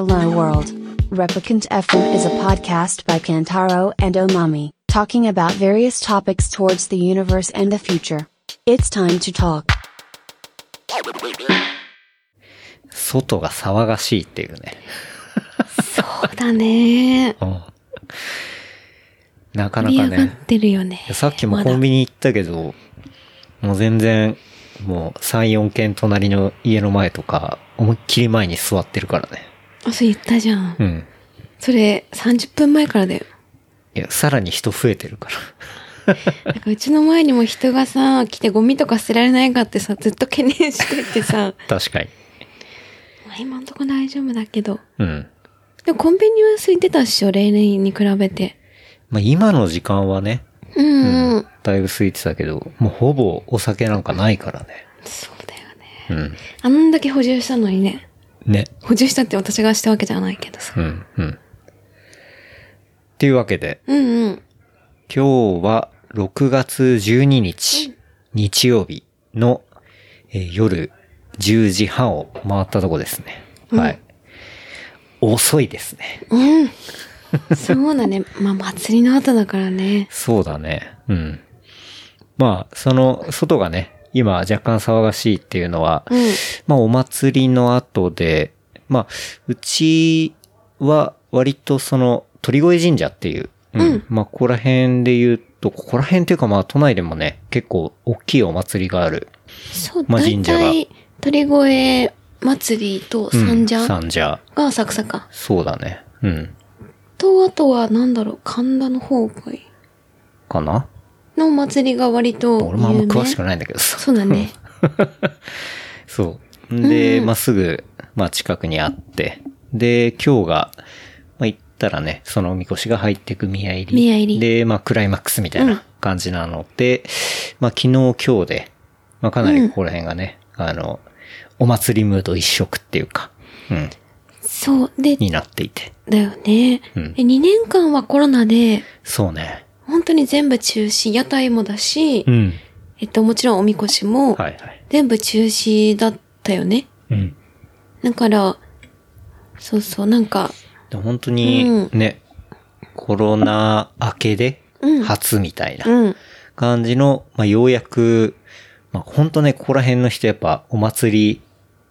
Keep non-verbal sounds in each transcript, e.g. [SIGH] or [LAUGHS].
Hello World. Replicant FM is a podcast by Kantaro and Omami, talking about various topics towards the universe and the future. It's time to talk. 外が騒がしいっていうね。そうだね。うんなかなかね。てるよね。さっきもコンビニ行ったけど、もう全然、もう3、4軒隣の家の前とか、思いっきり前に座ってるからね。あ、そう言ったじゃん。うん。それ、30分前からだよ。いや、さらに人増えてるから。[LAUGHS] なんかうちの前にも人がさ、来てゴミとか捨てられないかってさ、ずっと懸念しててさ、[LAUGHS] 確かに。まあ今んとこ大丈夫だけど。うん。でもコンビニは空いてたっしょ、例年に比べて。まあ今の時間はね、うんうん。だいぶ空いてたけど、もうほぼお酒なんかないからね。そうだよね。うん。あんだけ補充したのにね。ね。補充したって私がしたわけじゃないけどさ。うん、うん。っていうわけで、うんうん。今日は6月12日、日曜日の、えー夜10時半を回ったとこですね。はい。遅いですね。うん。そうだね。[LAUGHS] まあ祭りの後だからね。そうだね。うん。まあ、その、外がね、今若干騒がしいっていうのは、うん。まあお祭りの後で、まあ、うちは割とその鳥越神社っていう、うん。まあここら辺で言うと、ここら辺っていうかまあ都内でもね、結構大きいお祭りがある。そう、まあ大神社が体、鳥越祭りと三社が三社。浅草か。そうだね。うん。と、あとはなんだろう、神田の方がいいかな？のお祭りが割と。俺もあんま詳しくないんだけどさ。そうだね。[LAUGHS] そう。で、まあ、すぐ、まあ、近くにあって。で、今日が、まあ、行ったらね、そのおみこしが入ってく宮入り。宮入りで、まあ、クライマックスみたいな感じなので、まあ、昨日今日で、まあ、かなりここら辺がね、あの、お祭りムード一色っていうか、うん、そう。で、になっていて。だよね。うんで2年間はコロナで、そうね。本当に全部中止、屋台もだし、うん。えっと、もちろんおみこしも、はいはい。全部中止だったよね。うん。だから、そうそう、なんか、で本当にね、コロナ明けでうん初みたいなうん。感じの、まあようやく、まあ本当ね、ここら辺の人やっぱお祭り、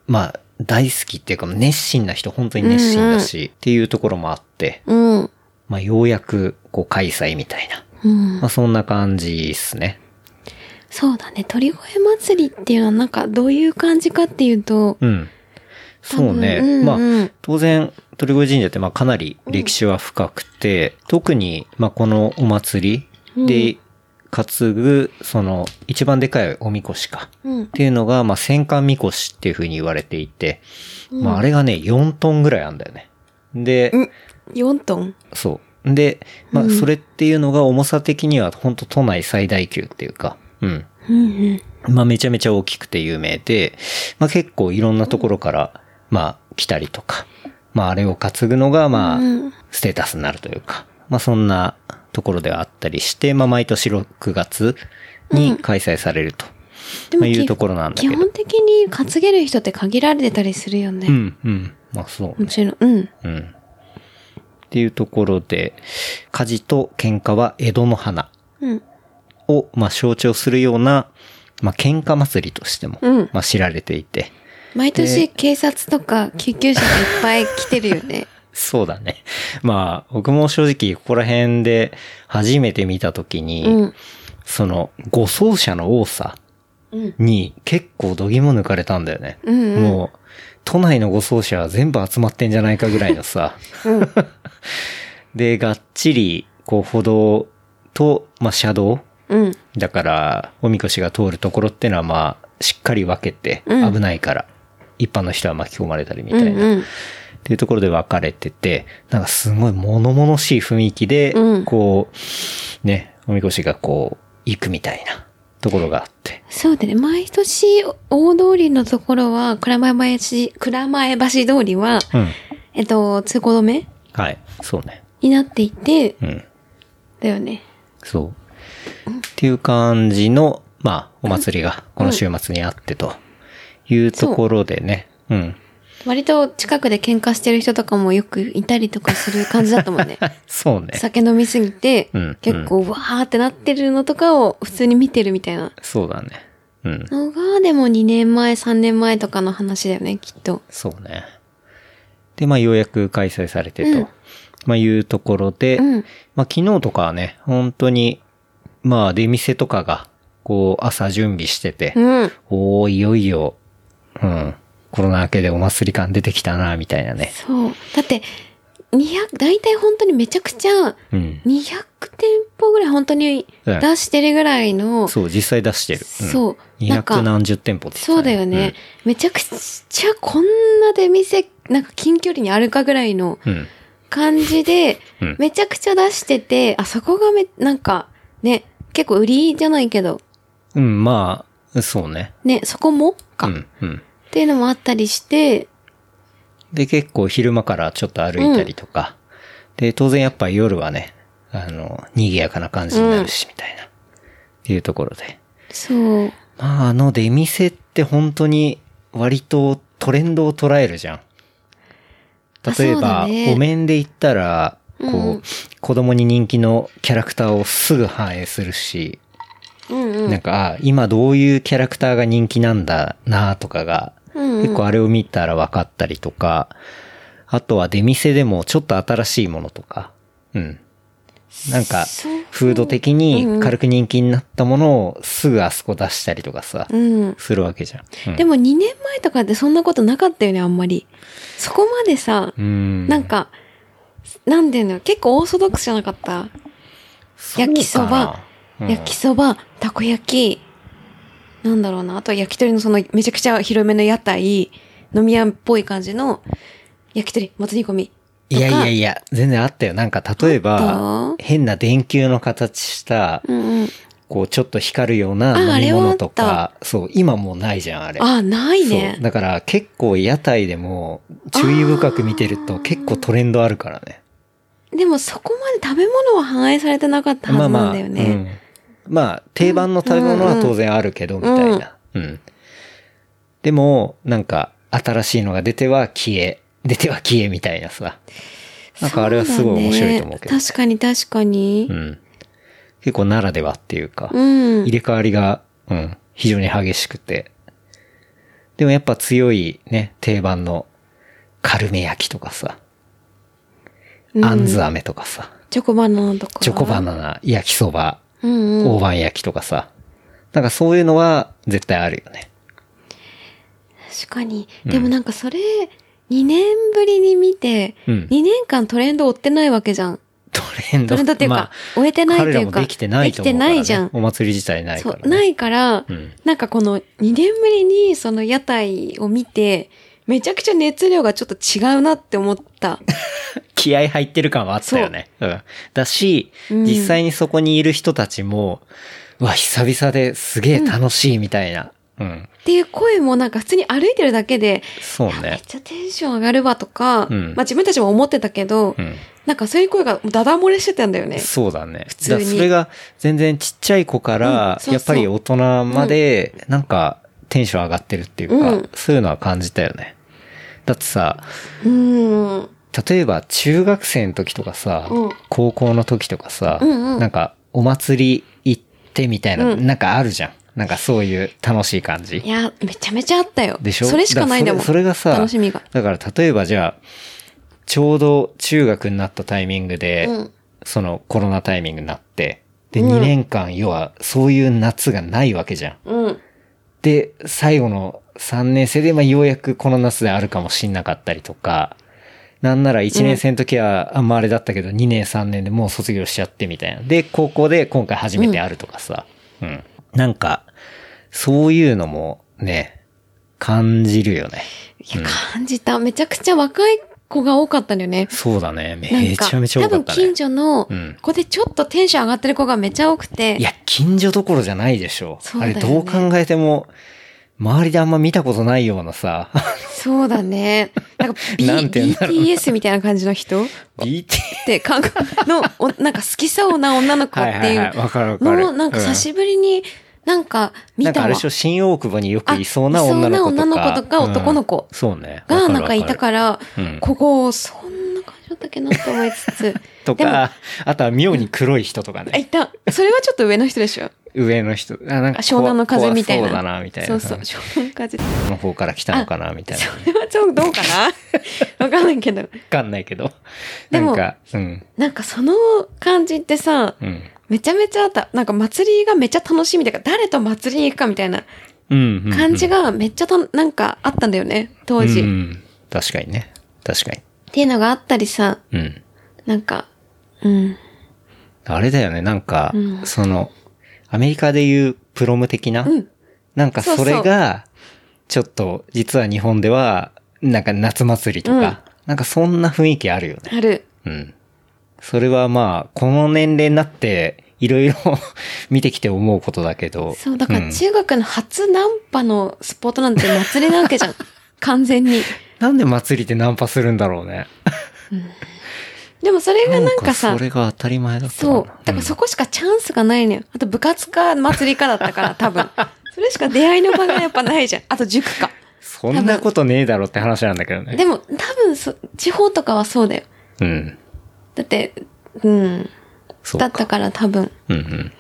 まあ大好きっていうか熱心な人本当に熱心だし、っていうところもあって、うん。まあようやくこう開催みたいな。うん。まあそんな感じですね。そうだね。鳥越祭りっていうのはなんかどういう感じかっていうと、うん。そうね。うんうんまあ、当然、鳥越神社ってまあかなり歴史は深くて、特にまあこのお祭りで担ぐ、その一番でかいおみこしか。うんっ。ていうのが、まあ戦艦みこしっていう風に言われていて、まああれがね、4トンぐらいあるんだよね。で、4トン？そう。で、まあそれっていうのが重さ的には本当都内最大級っていうか、うん。うんうん。まあめちゃめちゃ大きくて有名で、まあ結構いろんなところから、まあ来たりとか、まああれを担ぐのがまあうんステータスになるというか、まあそんなところではあったりして、まあ毎年6月に開催されると、まあいうところなんだけど。基本的に担げる人って限られてたりするよね。うん、うん。まあそうもちろん。うん。うん。っていうところで、火事と喧嘩は江戸の花うん。を、まあ象徴するような、まあ喧嘩祭りとしても、うんまあ知られていて、毎年警察とか救急車がいっぱい来てるよね。[LAUGHS] そうだね。まあ、僕も正直ここら辺で初めて見たときに、うん。その、護送車の多さうん。に結構度肝抜かれたんだよね。うんうんもう、都内の護送車は全部集まってんじゃないかぐらいのさ。うん。で、がっちり、こう、歩道と、まあ、車道うん。だから、おみこしが通るところってのはまあ、しっかり分けて、うん危ないから、一般の人は巻き込まれたりみたいな。うんうん。っていうところで分かれてて、なんかすごい物々しい雰囲気で、うんこう、ね、おみこしがこう、行くみたいなところがあって。そうだね。毎年、大通りのところは、蔵前橋、蔵前橋通りは、うん。えっと、通行止めはい。そうね。になっていて、うん。だよね。そう。っていう感じの、まあ、お祭りがこの週末にあってというところでね。うん。割と近くで喧嘩してる人とかもよくいたりとかする感じだったもんね。[LAUGHS] そうね。酒飲みすぎて、うん結構わーってなってるのとかを普通に見てるみたいなそうだね。うん。のが、でも2年前、3年前とかの話だよね、きっと。そうね。で、まあ、ようやく開催されてと、うんまあ、いうところで、うん。まあ、昨日とかはね、本当に、まあ、出店とかが、こう、朝準備してて、うん。おー、いよいよ、うん、コロナ明けでお祭り感出てきたな、みたいなね。そう。だって、200、大体本当にめちゃくちゃ、うん。200店舗ぐらい本当にうん出してるぐらいの、そう、実際出してる。うん、そうなんか200何十店舗って言ってたそうだよね。めちゃくちゃこんな出店、なんか近距離にあるかぐらいのうん。うん。感じでうん、めちゃくちゃ出してて、あそこがめ、なんか、ね、結構売りじゃないけど、うん、まあ、そうね。ね、そこも？か、っうん、うん。ていうのもあったりして、で、結構昼間からちょっと歩いたりとか。で、当然やっぱ夜はね、あの、賑やかな感じになるし、みたいな。っていうところで。そう。まあ、あの出店って本当に割とトレンドを捉えるじゃん。あ例えば、ねお面で言ったら、こう、うん子供に人気のキャラクターをすぐ反映するし、うんうん。なんか、あ今どういうキャラクターが人気なんだなとかが、うんうん結構あれを見たら分かったりとか、あとは出店でもちょっと新しいものとか、うん。なんかフード的に軽く人気になったものをすぐあそこ出したりとかさ、うん。するわけじゃん。うんでも2年前とかってそんなことなかったよね、あんまり。そこまでさ、うん。なんか、なんていうの、結構オーソドックスじゃなかった？焼きそば、焼きそば、たこ焼き、なんだろうな、あとは焼き鳥のそのめちゃくちゃ広めの屋台、飲み屋っぽい感じの焼き鳥、もつ煮込み。いやいやいや。や、全然あったよ。なんか例えあばっ、変な電球の形した、うんうん。こうちょっと光るようなあ飲み物とか、そう、今もうないじゃん、あれ。あ、ないそうね。だから結構屋台でも注意深く見てると結構トレンドあるからね。でもそこまで食べ物は反映されてなかったはずなんだよね。うんまあ、定番の食べ物は当然あるけど、みたいな。うん。でも、なんか、新しいのが出ては消え、出ては消えみたいなさ。なんかあれはすごい面白いと思うけど。ね確かに確かにう。ん。結構ならではっていうか、うん。入れ替わりが、うん、非常に激しくて。でもやっぱ強いね、定番の、カルメ焼きとかさ、あんず飴とかさ、チョコバナナとか。チョコバナナ、焼きそば、うんうん。大判焼きとかさ。なんかそういうのは絶対あるよね。確かに。でもなんかそれ、2年ぶりに見て、うん2年間トレンド追ってないわけじゃん。トレンド。トレンドっていうかまあ終えてないっていうかできてないと思うね。できてないじゃんお祭り自体ないから、ね。そう、ないから、うんなんかこの2年ぶりにその屋台を見て、めちゃくちゃ熱量がちょっと違うなって思った。[LAUGHS] 気合入ってる感はあったよね。うん。だし、うん実際にそこにいる人たちも、うわ、久々ですげえ楽しいみたいな。うん。っていう声もなんか普通に歩いてるだけで、そうめっね。ちゃテンション上がるわとか、うんまあ自分たちも思ってたけど、うん。なんかそういう声がダダ漏れしてたんだよね。そうだね。通にそれが全然ちっちゃい子かうんら、やっぱり大人まで、なんかテンション上がってるっていうか、うんそういうのは感じたよね。だってさ、うん。例えば中学生の時とかさ、うん高校の時とかさ、うんうんなんかお祭り行ってみたいな、うんなんかあるじゃん。なんかそういう楽しい感じい。や、めちゃめちゃあったよ。でしょ？それしかないんだもそれそれがさ、楽しみが。だから例えばじゃあ、ちょうど中学になったタイミングで、うんそのコロナタイミングになって、で、うん2年間、要はそういう夏がないわけじゃん。うん。で、最後の3年生で、まあ、ようやくこの夏であるかもしんなかったりとか、なんなら1年生の時はあんまあれだったけど、2年3年でもう卒業しちゃってみたいな。で、高校で今回初めてあるとかさ。うん。なんか、そういうのもね、感じるよね。いや、感じた。めちゃくちゃ若い子が多かったんだよね。そうだね。めちゃめちゃ多かったね。多分近所のうん子でちょっとテンション上がってる子がめっちゃ多くて。いや、近所どころじゃないでしょ。そうねあれどう考えても、周りであんま見たことないようなさ、そうだね。なんか、B、[LAUGHS] なんて言うんだろう BTS みたいな感じの人？っ BT て感覚の、おなんか好きそうな女の子っていうのを、なんか久しぶりに、なんか、見たわなんかあれでし。ょ、新大久保によくいそうな女の子とか。な女の子とか男の子うんそうね。が、なんかいたからここ、そんな感じだったっけなと思いつつ。[LAUGHS] とでもか、あとは妙に黒い人とかあ、ね。いた。それはちょっと上の人でしょ？上の人。あ、なんかあ湘南の風みたいな。怖そうだな、みたいな。そうそう、湘南の風。この方から来たのかな、みたいな。わそれはちょっとどうかな？[LAUGHS] わかんないけど。かんないけど。でもなんか、うん。なんかその感じってさ、うん。めちゃめちゃあった。なんか祭りがめっちゃ楽しみだから、誰と祭りに行くかみたいな。感じがめっちゃた、なんかあったんだよね、当時。っうん。確かにね。確かに。ていうのがあったりさ、うん。なんか、うん。あれだよね、なんか、うんその、アメリカでいうプロム的な、うんなんかそれが、ちょっと、実は日本では、なんか夏祭りとか、うんなんかそんな雰囲気あるよね。ある。うん。それはまあ、この年齢になって、いろいろ [LAUGHS] 見てきて思うことだけど。そう、だからん中学の初ナンパのスポットなんて祭りなわけじゃん。[LAUGHS] 完全に。なんで祭りってナンパするんだろうね。でもそれがなんかさ、それが当たり前だったそう。だからそこしかチャンスがないのよ。あと部活か祭りかだったから、多分。[LAUGHS] それしか出会いの場がやっぱないじゃん。あと塾か。そんなことねえだろって話なんだけどね。でも多分そ、地方とかはそうだよ。うん。だって、うん。そうか。だったから多分。うんうん。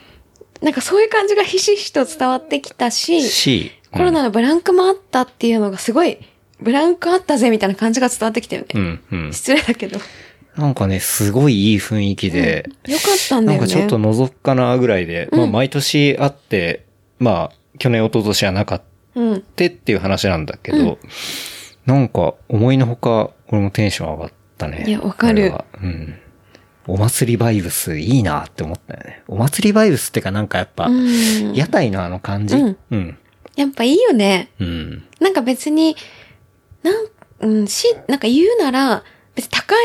なんかそういう感じがひしひしと伝わってきたし、し、コロナのブランクもあったっていうのがすごい、ブランクあったぜみたいな感じが伝わってきたよね。うんうん。失礼だけど。なんかね、すごいいい雰囲気で、よかったんだよね。なんかちょっと覗くかなぐらいで、まあ毎年あって、まあ去年一昨年はなかったうん。っていう話なんだけど、なんか思いのほか、俺もテンション上がったね。いやわかるうん。お祭りバイブスいいなって思ったよね。お祭りバイブスってかなんかやっぱ、うん。屋台のあの感じ？うんうん。やっぱいいよね。うん。なんか別に、なん、うん、し、なんか言うなら、別に高い、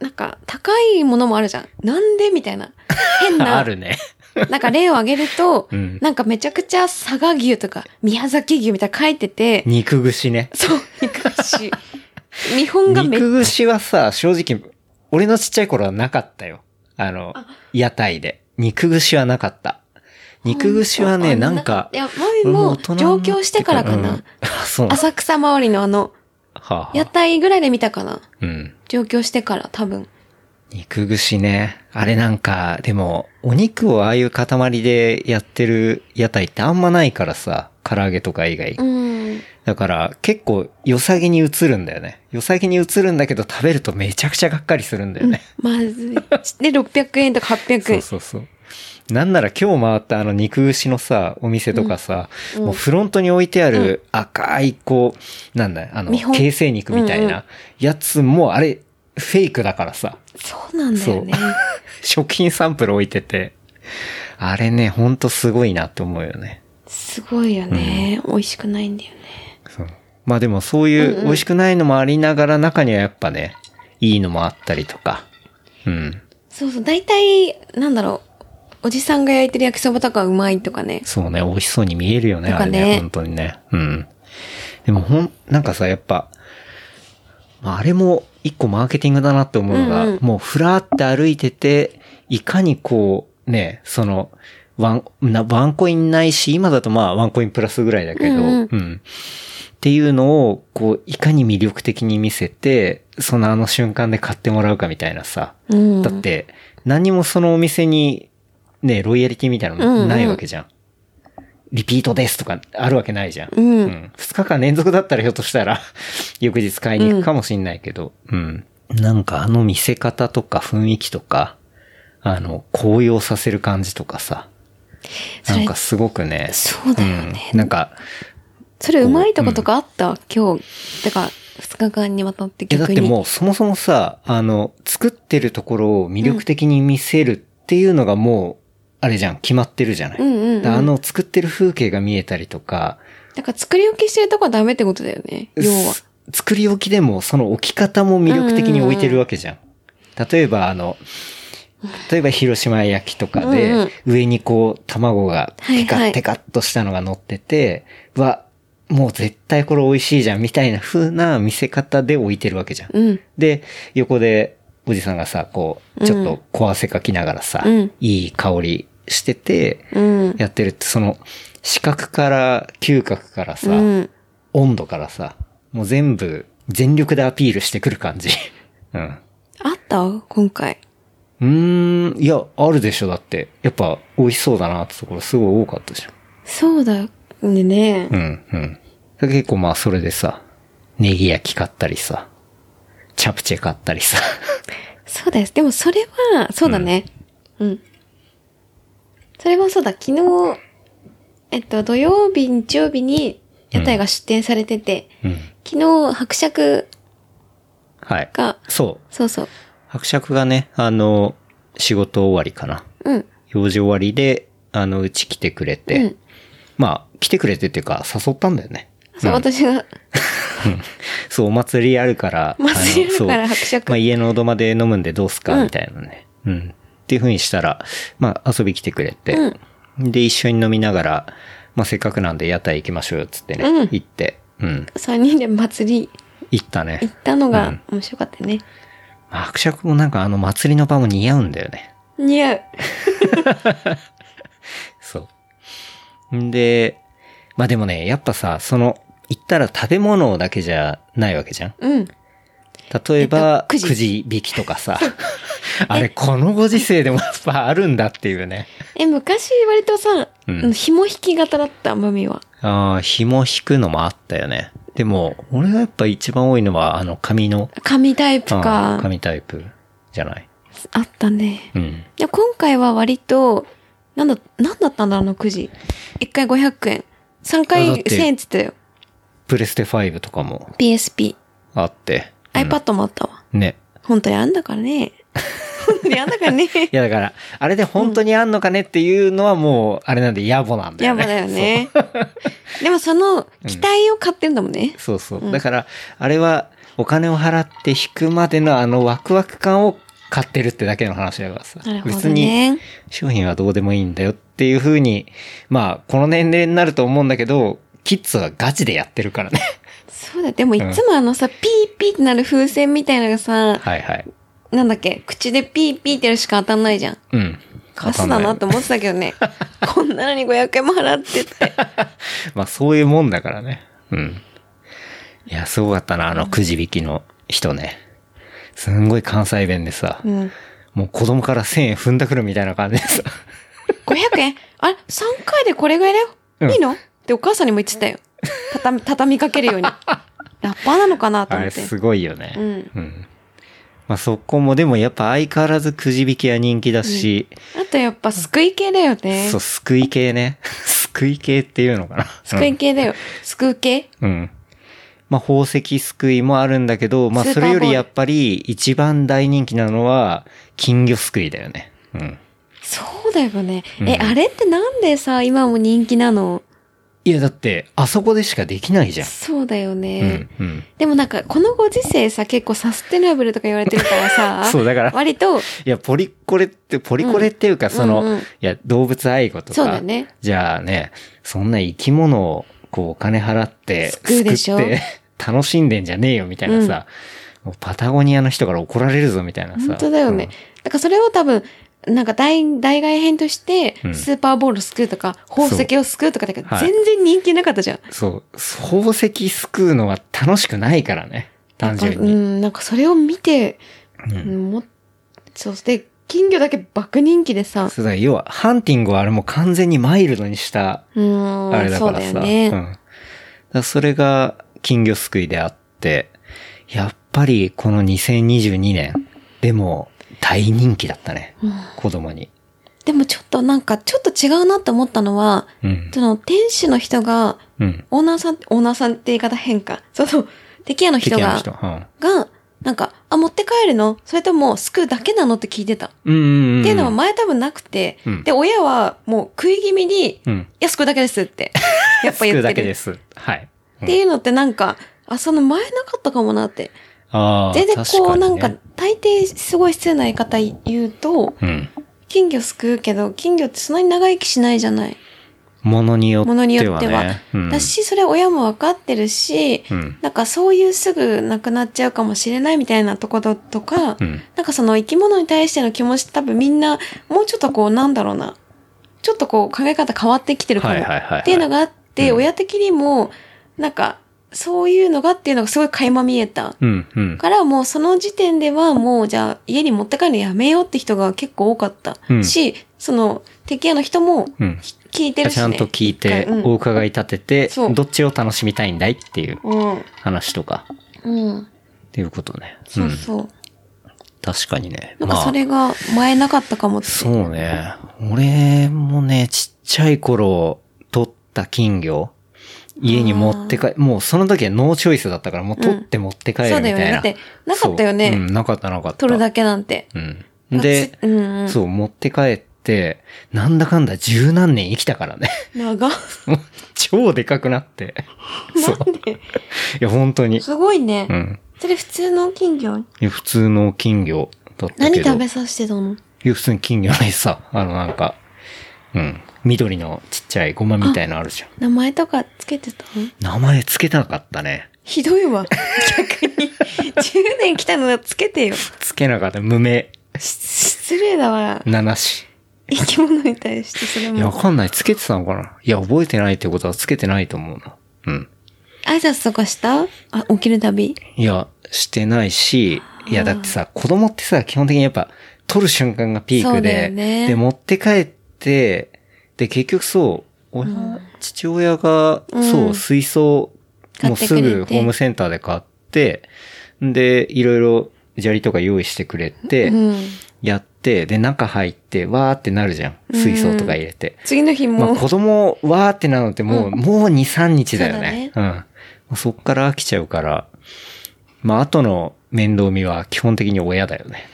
なんか高いものもあるじゃん。なんでみたいな。[LAUGHS] 変な。あるね。なんか例を挙げると、うんなんかめちゃくちゃ佐賀牛とか宮崎牛みたいなの書いてて、肉串ね。そう、肉串。日本がめっ肉串はさ、正直、俺のちっちゃい頃はなかったよ。あの、屋台で。肉串はなかった。肉串はね、なんかい、や、マミも上京してからかな。うんあそう浅草周りのあの、はあはあ屋台ぐらいで見たかな。うん。上京してから多分。肉串ね。あれなんか、でも、お肉をああいう塊でやってる屋台ってあんまないからさ、唐揚げとか以外。うん。だから、結構、良さげに映るんだよね。良さげに映るんだけど、食べるとめちゃくちゃがっかりするんだよね。まずい。で、600円とか800そう円。そうそう。なんなら今日回ったあの肉串のさ、お店とかさ、もうフロントに置いてある赤いこう、なんだあの、形成肉みたいうんうんなやつもあれ、フェイクだからさ、そうなんだよね。[LAUGHS] 食品サンプル置いてて、あれね、ほんとすごいなって思うよね。すごいよね。美味しくないんだよね。そうまあでもそういう美味しくないのもありながら中にはやっぱね、いいのもあったりとか。うん。そうそう。大体、なんだろう。おじさんが焼いてる焼きそばとかうまいとかね。そうね、美味しそうに見えるよね、ねあれね、本当にね。うん。でもほん、なんかさ、やっぱ、まあ、あれも一個マーケティングだなって思うのが、うんうんもうふらーって歩いてて、いかにこう、ね、その、ワン、なワンコインないし、今だとまあワンコインプラスぐらいだけど、うんうんっていうのを、こう、いかに魅力的に見せて、そのあの瞬間で買ってもらうかみたいなさ。うん。だって、何もそのお店に、ね、ロイヤリティみたいなのないわけじゃん。リピートですとかあるわけないじゃん。うん二日間連続だったらひょっとしたら、[LAUGHS] 翌日買いに行くかもしんないけど、うん。なんかあの見せ方とか雰囲気とか、あの、高揚させる感じとかさ。なんかすごくね。そうだよねうんなんか、それうまいとことかあった、今日。てか、二日間にわたっていやだっ逆に。てもうそもそもさ、あの、作ってるところを魅力的に見せるっていうのがもう、あれじゃん、決まってるじゃない。うんうんうんあの作ってる風景が見えたりとか、だから作り置きしてるとこはダメってことだよね。要は。す作り置きでもその置き方も魅力的に置いてるわけじゃん。例えばあの、例えば広島焼きとかで、うんうん上にこう卵がテカはいはいッテカッとしたのが乗ってて、わ、もう絶対これ美味しいじゃんみたいな風な見せ方で置いてるわけじゃん。うん。で、横でおじさんがさ、こう、ちょっと小汗かきながらさ、うんいい香りしてて、うん。やってるって、その、視覚から、嗅覚からさ、うん。温度からさ、もう全部、全力でアピールしてくる感じ。[LAUGHS] うん。あった？今回。うーん、いや、あるでしょ、だって。やっぱ、美味しそうだなってところすごい多かったじゃん。そうだよね。うん、うん。結構まあ、それでさ、ネギ焼き買ったりさ、チャプチェ買ったりさ。そうです。でもそれは、そうだね。うん。それもそうだ。昨日、えっと、土曜日、日曜日に屋台が出店されてて、うん。昨日、伯爵はい。が、そう。そうそう。伯爵がね、あの、仕事終わりかな。うん。用事終わりで、あの、うち来てくれて、うんまあ、来てくれてっていうか、誘ったんだよね。そう、私が、[LAUGHS] そう、お祭りあるから、[LAUGHS] お祭りあるからのそう伯爵まあ、家の土間で飲むんでどうすか、うんみたいなね。うん。っていう風にしたら、まあ、遊び来てくれて、で、一緒に飲みながら、まあ、せっかくなんで屋台行きましょうよ、つってね、うん行って、うん。3人で祭り行ったね。行ったのが面白かったよね。まあ伯爵もなんかあの祭りの場も似合うんだよね。似合う。[LAUGHS] そう。んで、まあでもね、やっぱさ、その、行ったら食べ物だけじゃないわけじゃん。うん。例えば、えっとくじ引きとかさ。[LAUGHS] あれ、このご時世でもやっぱあるんだっていうね。え、昔割とさ、うん紐引き型だった、マミは。ああ、紐引くのもあったよね。でも、俺がやっぱ一番多いのは、あの、紙の、紙タイプあかー。紙タイプじゃない？あったね。うん。で今回は割と、なんだ、なんだったんだ、あのくじ。1回500円。3あだ回って1000円って言ったよ。プレステ5とかも PSP。あって。iPad もあったわ。ね。本当にあんだからね。本当にあんだからね。[LAUGHS] いやだから、あれで本当にあんのかねっていうのはもう、あれなんで野暮なんだよね。やばだよね。でもその、期待を買ってるんだもんね。そうそうそう。だから、あれは、お金を払って引くまでのあのワクワク感を買ってるってだけの話だからさ。なるほど別に、ね。商品はどうでもいいんだよっていう風に、まあ、この年齢になると思うんだけど、キッズはガチでやってるからね。そうだよ。でもいつもあのさ、ピーピーってなる風船みたいなのがさ、はいはい。なんだっけ、口でピーピーってやるしか当たんないじゃん。うん。カスだなって思ってたけどね。こんなのに500円も払ってって。[LAUGHS] まあ、そういうもんだからね。うん。いや、すごかったな、あのくじ引きの人ね。すんごい関西弁でさ、うん。もう子供から1000円踏んだくるみたいな感じでさ。500円？あれ ?3 回でこれぐらいだよ。うんいいの？ってお母さんにも言ってたよ。畳み、畳みかけるように。ラッパーなのかなと思って。あれすごいよね。うんうん。まあそこもでもやっぱ相変わらずくじ引きは人気だし、あとやっぱ救い系だよねそう、。救い系ね。[LAUGHS] 救い系っていうのかな。救い系だよ。救う系うん。うん。まあ宝石救いもあるんだけど、まあそれよりやっぱり一番大人気なのは金魚救いだよね。うん。そうだよね。うんえ、あれってなんでさ、今も人気なの？いやだって、あそこでしかできないじゃん。そうだようね。ん。うん。でもなんか、このご時世さ、結構サステナブルとか言われてるからさ、[LAUGHS] そうだから割と、いや、ポリコレって、ポリコレっていうか、その、うんうんいや、動物愛護とか。そうだねじゃあね、そんな生き物を、こう、お金払って、救って、[LAUGHS] 楽しんでんじゃねえよ、みたいなさ、もうパタゴニアの人から怒られるぞ、みたいなさ。本当だよね。だからそれを多分、なんか大、代替編としてう、んスーパーボール救うとか、宝石を救うとかだ全然人気なかったじゃん。うん。そう。宝石救うのは楽しくないからね。単純に。うん、なんかそれを見て、うんうんもそうして、金魚だけ爆人気でさ、そうだ、要は、ハンティングはあれも完全にマイルドにした、あれだそうからさ。だよね。うん。だそれが金魚すくいであって、やっぱりこの2022年でも大人気だったね。子供に。でもちょっとなんか、ちょっと違うなって思ったのは、うん。その、店主の人が、うん。オーナーさん、オーナーさんって言い方変か。その、テキ屋の人が、人。うん。が、なんか、あ、持って帰るの？それとも、すくうだけなのって聞いてた。うんうんうん。っていうのは前多分なくて、うんで、親はもう食い気味に、いうん。や、すくうだけですって、やっぱ言ってる。だけです。はい。っていうのってなんか、あ、その前なかったかもなって。全然こう、ねなんか、大抵すごい失礼な言い方言うと、うん。金魚すくうけど、金魚ってそんなに長生きしないじゃない。ものによってはね。ものによっては。うん。だし、それ親も分かってるし、うん。なんかそういうすぐ亡くなっちゃうかもしれないみたいなところとか、うん。なんかその生き物に対しての気持ち多分みんな、もうちょっとこうなんだろうな。ちょっとこう考え方変わってきてるかも。っていうのがあって、うん親的にも、なんか、そういうのがっていうのがすごい垣間見えた。うん、うん。からもうその時点ではもうじゃあ家に持って帰るのやめようって人が結構多かった。うんし、その、敵屋の人もうん。聞いてるし、ね。ちゃんと聞いて、うんお伺い立ててそう、どっちを楽しみたいんだいっていううん。話とか、うん。っていうことね。そうそう。うん。確かにね。なんかそれが前なかったかもって。そうね。俺もね、ちっちゃい頃、取った金魚、家に持って帰、もうその時はノーチョイスだったから、もう取って持って帰るみたいな。そうだよねだってなかったよねそううん、なかったなかった。取るだけなんて。うん。で、うんうん。そう、持って帰って、なんだかんだ十何年生きたからね。長 [LAUGHS] 超でかくなって。なんで？いや、本当に。すごいね。うん。それ普通の金魚？いや普通の金魚だったけど。何食べさせてたの？いや、普通に金魚の餌。あの、なんか、うん。緑のちっちゃいゴマみたいのあるじゃん。名前とかつけてた？の名前つけたかったね。ひどいわ。逆に。10年来たのはつけてよ。つけなかった。無名。し失礼だわ。七し。生き物に対してそれいや、わも。かんない。つけてたのかな？いや、覚えてないってことはつけてないと思うな。うん。挨拶とかした？あ、起きるたび。いや、してないし、いや、だってさ、子供ってさ、基本的にやっぱ、取る瞬間がピークで、よねで、持って帰って、で、結局そう、親、父親が、うんそう、水槽、買もうすぐホームセンターで買って、で、いろいろ砂利とか用意してくれて、うん。やって、で、中入って、わーってなるじゃん。水槽とか入れて。次の日まあも、子供、わーってなるのってもう、もう2、3日だよね。うん。もうそっから飽きちゃうから、まあ、後の面倒見は基本的に親だよね。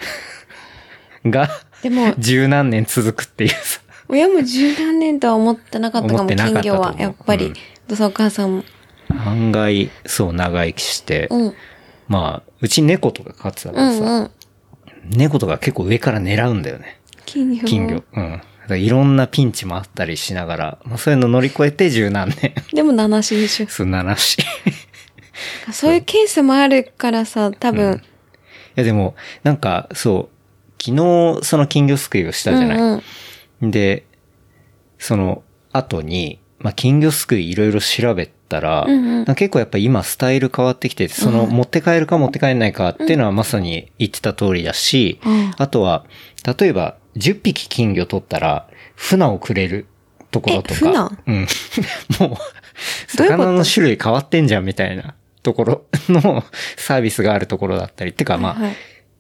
[LAUGHS] が、でも、十何年続くっていうさ。親も十何年とは思ってなかったかも、金魚は。やっぱりうん。お母さんも。案外、そう、長生きして、うん。まあ、うち猫とか飼ってたかうらさ、んうん。猫とか結構上から狙うんだよね。金魚。金魚。うん。いろんなピンチもあったりしながら、まあ、そういうの乗り越えて十何年。でも七しでしょ。[LAUGHS] そう、七し。いそういうケースもあるからさ、多分。や、でも、なんか、そう、昨日、その金魚すくいをしたじゃない。うんうん。で、その後に、まあ、金魚すくいいろいろ調べたら、うんうん。結構やっぱ今スタイル変わってきてて、その持って帰るか持って帰んないかっていうのはまさに言ってた通りだし、うん。あとは、例えば10匹金魚取ったら、船をくれるところとえ船？か、うん。[LAUGHS] もう、魚の種類変わってんじゃんみたいなところの [LAUGHS] サービスがあるところだったり。てかまあ、はいはい。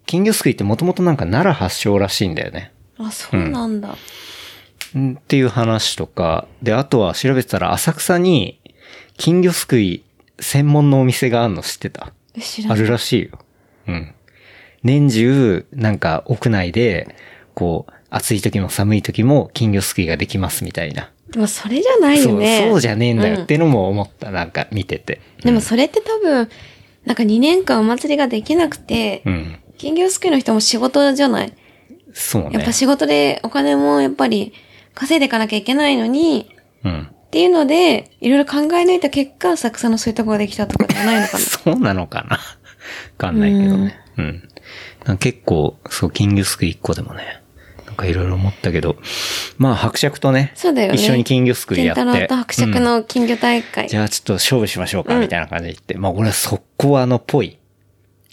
金魚すくいってもともとなんか奈良発祥らしいんだよね。あ、そうなんだ。んっていう話とか、で、あとは調べてたら浅草に金魚すくい専門のお店があるの知ってた。あるらしいよ。うん。年中、なんか屋内で、こう、暑い時も寒い時も金魚すくいができますみたいな。でもそれじゃないよね。そう、そうじゃねえんだようんってのも思った、なんか見てて。でもそれって多分、なんか2年間お祭りができなくて、うん。金魚すくいの人も仕事じゃないそうね。やっぱ仕事でお金もやっぱり稼いでいかなきゃいけないのに、うん。っていうので、いろいろ考え抜いた結果、浅草のそういうとこができたとかじゃないのかな。[LAUGHS] そうなのかなわかんないけどね。うん。なんか結構、そう、金魚すくい一個でもね、なんかいろいろ思ったけど、まあ、伯爵とね、そうだよね。一緒に金魚すくいやって。健太郎と伯爵うんの金魚大会。じゃあちょっと勝負しましょうか、みたいな感じで言って。まあ、俺は速攻あの、ぽい。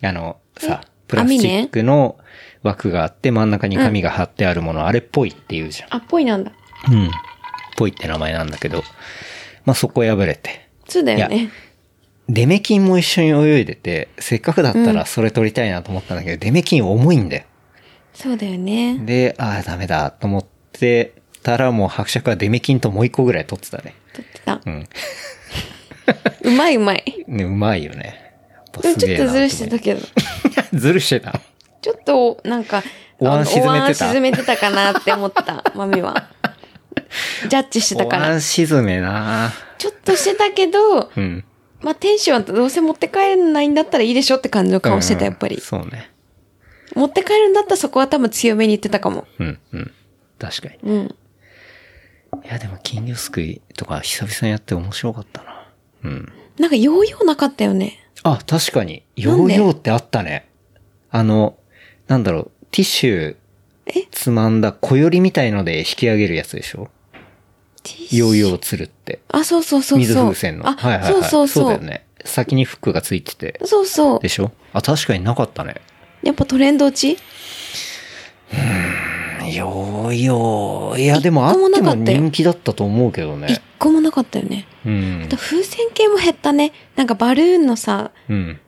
あの、さ、プラスチックの枠があって、真ん中に紙が貼ってあるもの、あれっぽいって言うじゃん。あ、っぽいなんだ。うん。ぽいって名前なんだけど、まあ、そこ破れて。そうだよいやね。デメキンも一緒に泳いでて、せっかくだったらそれ取りたいなと思ったんだけど、デメキン重いんだよ。そうだよね。で、ああ、ダメだと思ってたらもう伯爵はデメキンともう一個ぐらい取ってたね。撮ってた。うん。[LAUGHS] うまいうまい。ね、うまいよね。やっぱでもすげえなちょっとずるしてたけど。[LAUGHS] た。ずるしてた。ちょっと、なんか、お椀沈めてた？沈めてたかなって思った、[LAUGHS] マミは。ジャッジしてたから。お椀沈めなちょっとしてたけど、うん。まあ、テンションはどうせ持って帰れないんだったらいいでしょって感じの顔してた、やっぱりうん。そうね。持って帰るんだったらそこは多分強めに言ってたかも。うん、うん。確かに。うん。いや、でも金魚すくいとか久々にやって面白かったな。うん。なんかヨーヨーなかったよね。あ、確かに。ヨーヨーってあったね。あの、なんだろう、ティッシュえ？つまんだ小よりみたいので引き上げるやつでしょ？ヨーヨー釣るって。あ、そうそうそうそう。水風船の。あ、はいはいはい。そうそうそう。だよね。先にフックがついてて。そうそうで。しょ？あ、確かになかったね。やっぱトレンド落ち？ヨーヨー。いや、でもあっても人気だったと思うけど一ね。個もなかったよね。うんあと。風船系も減ったね。なんかバルーンのさ、うん。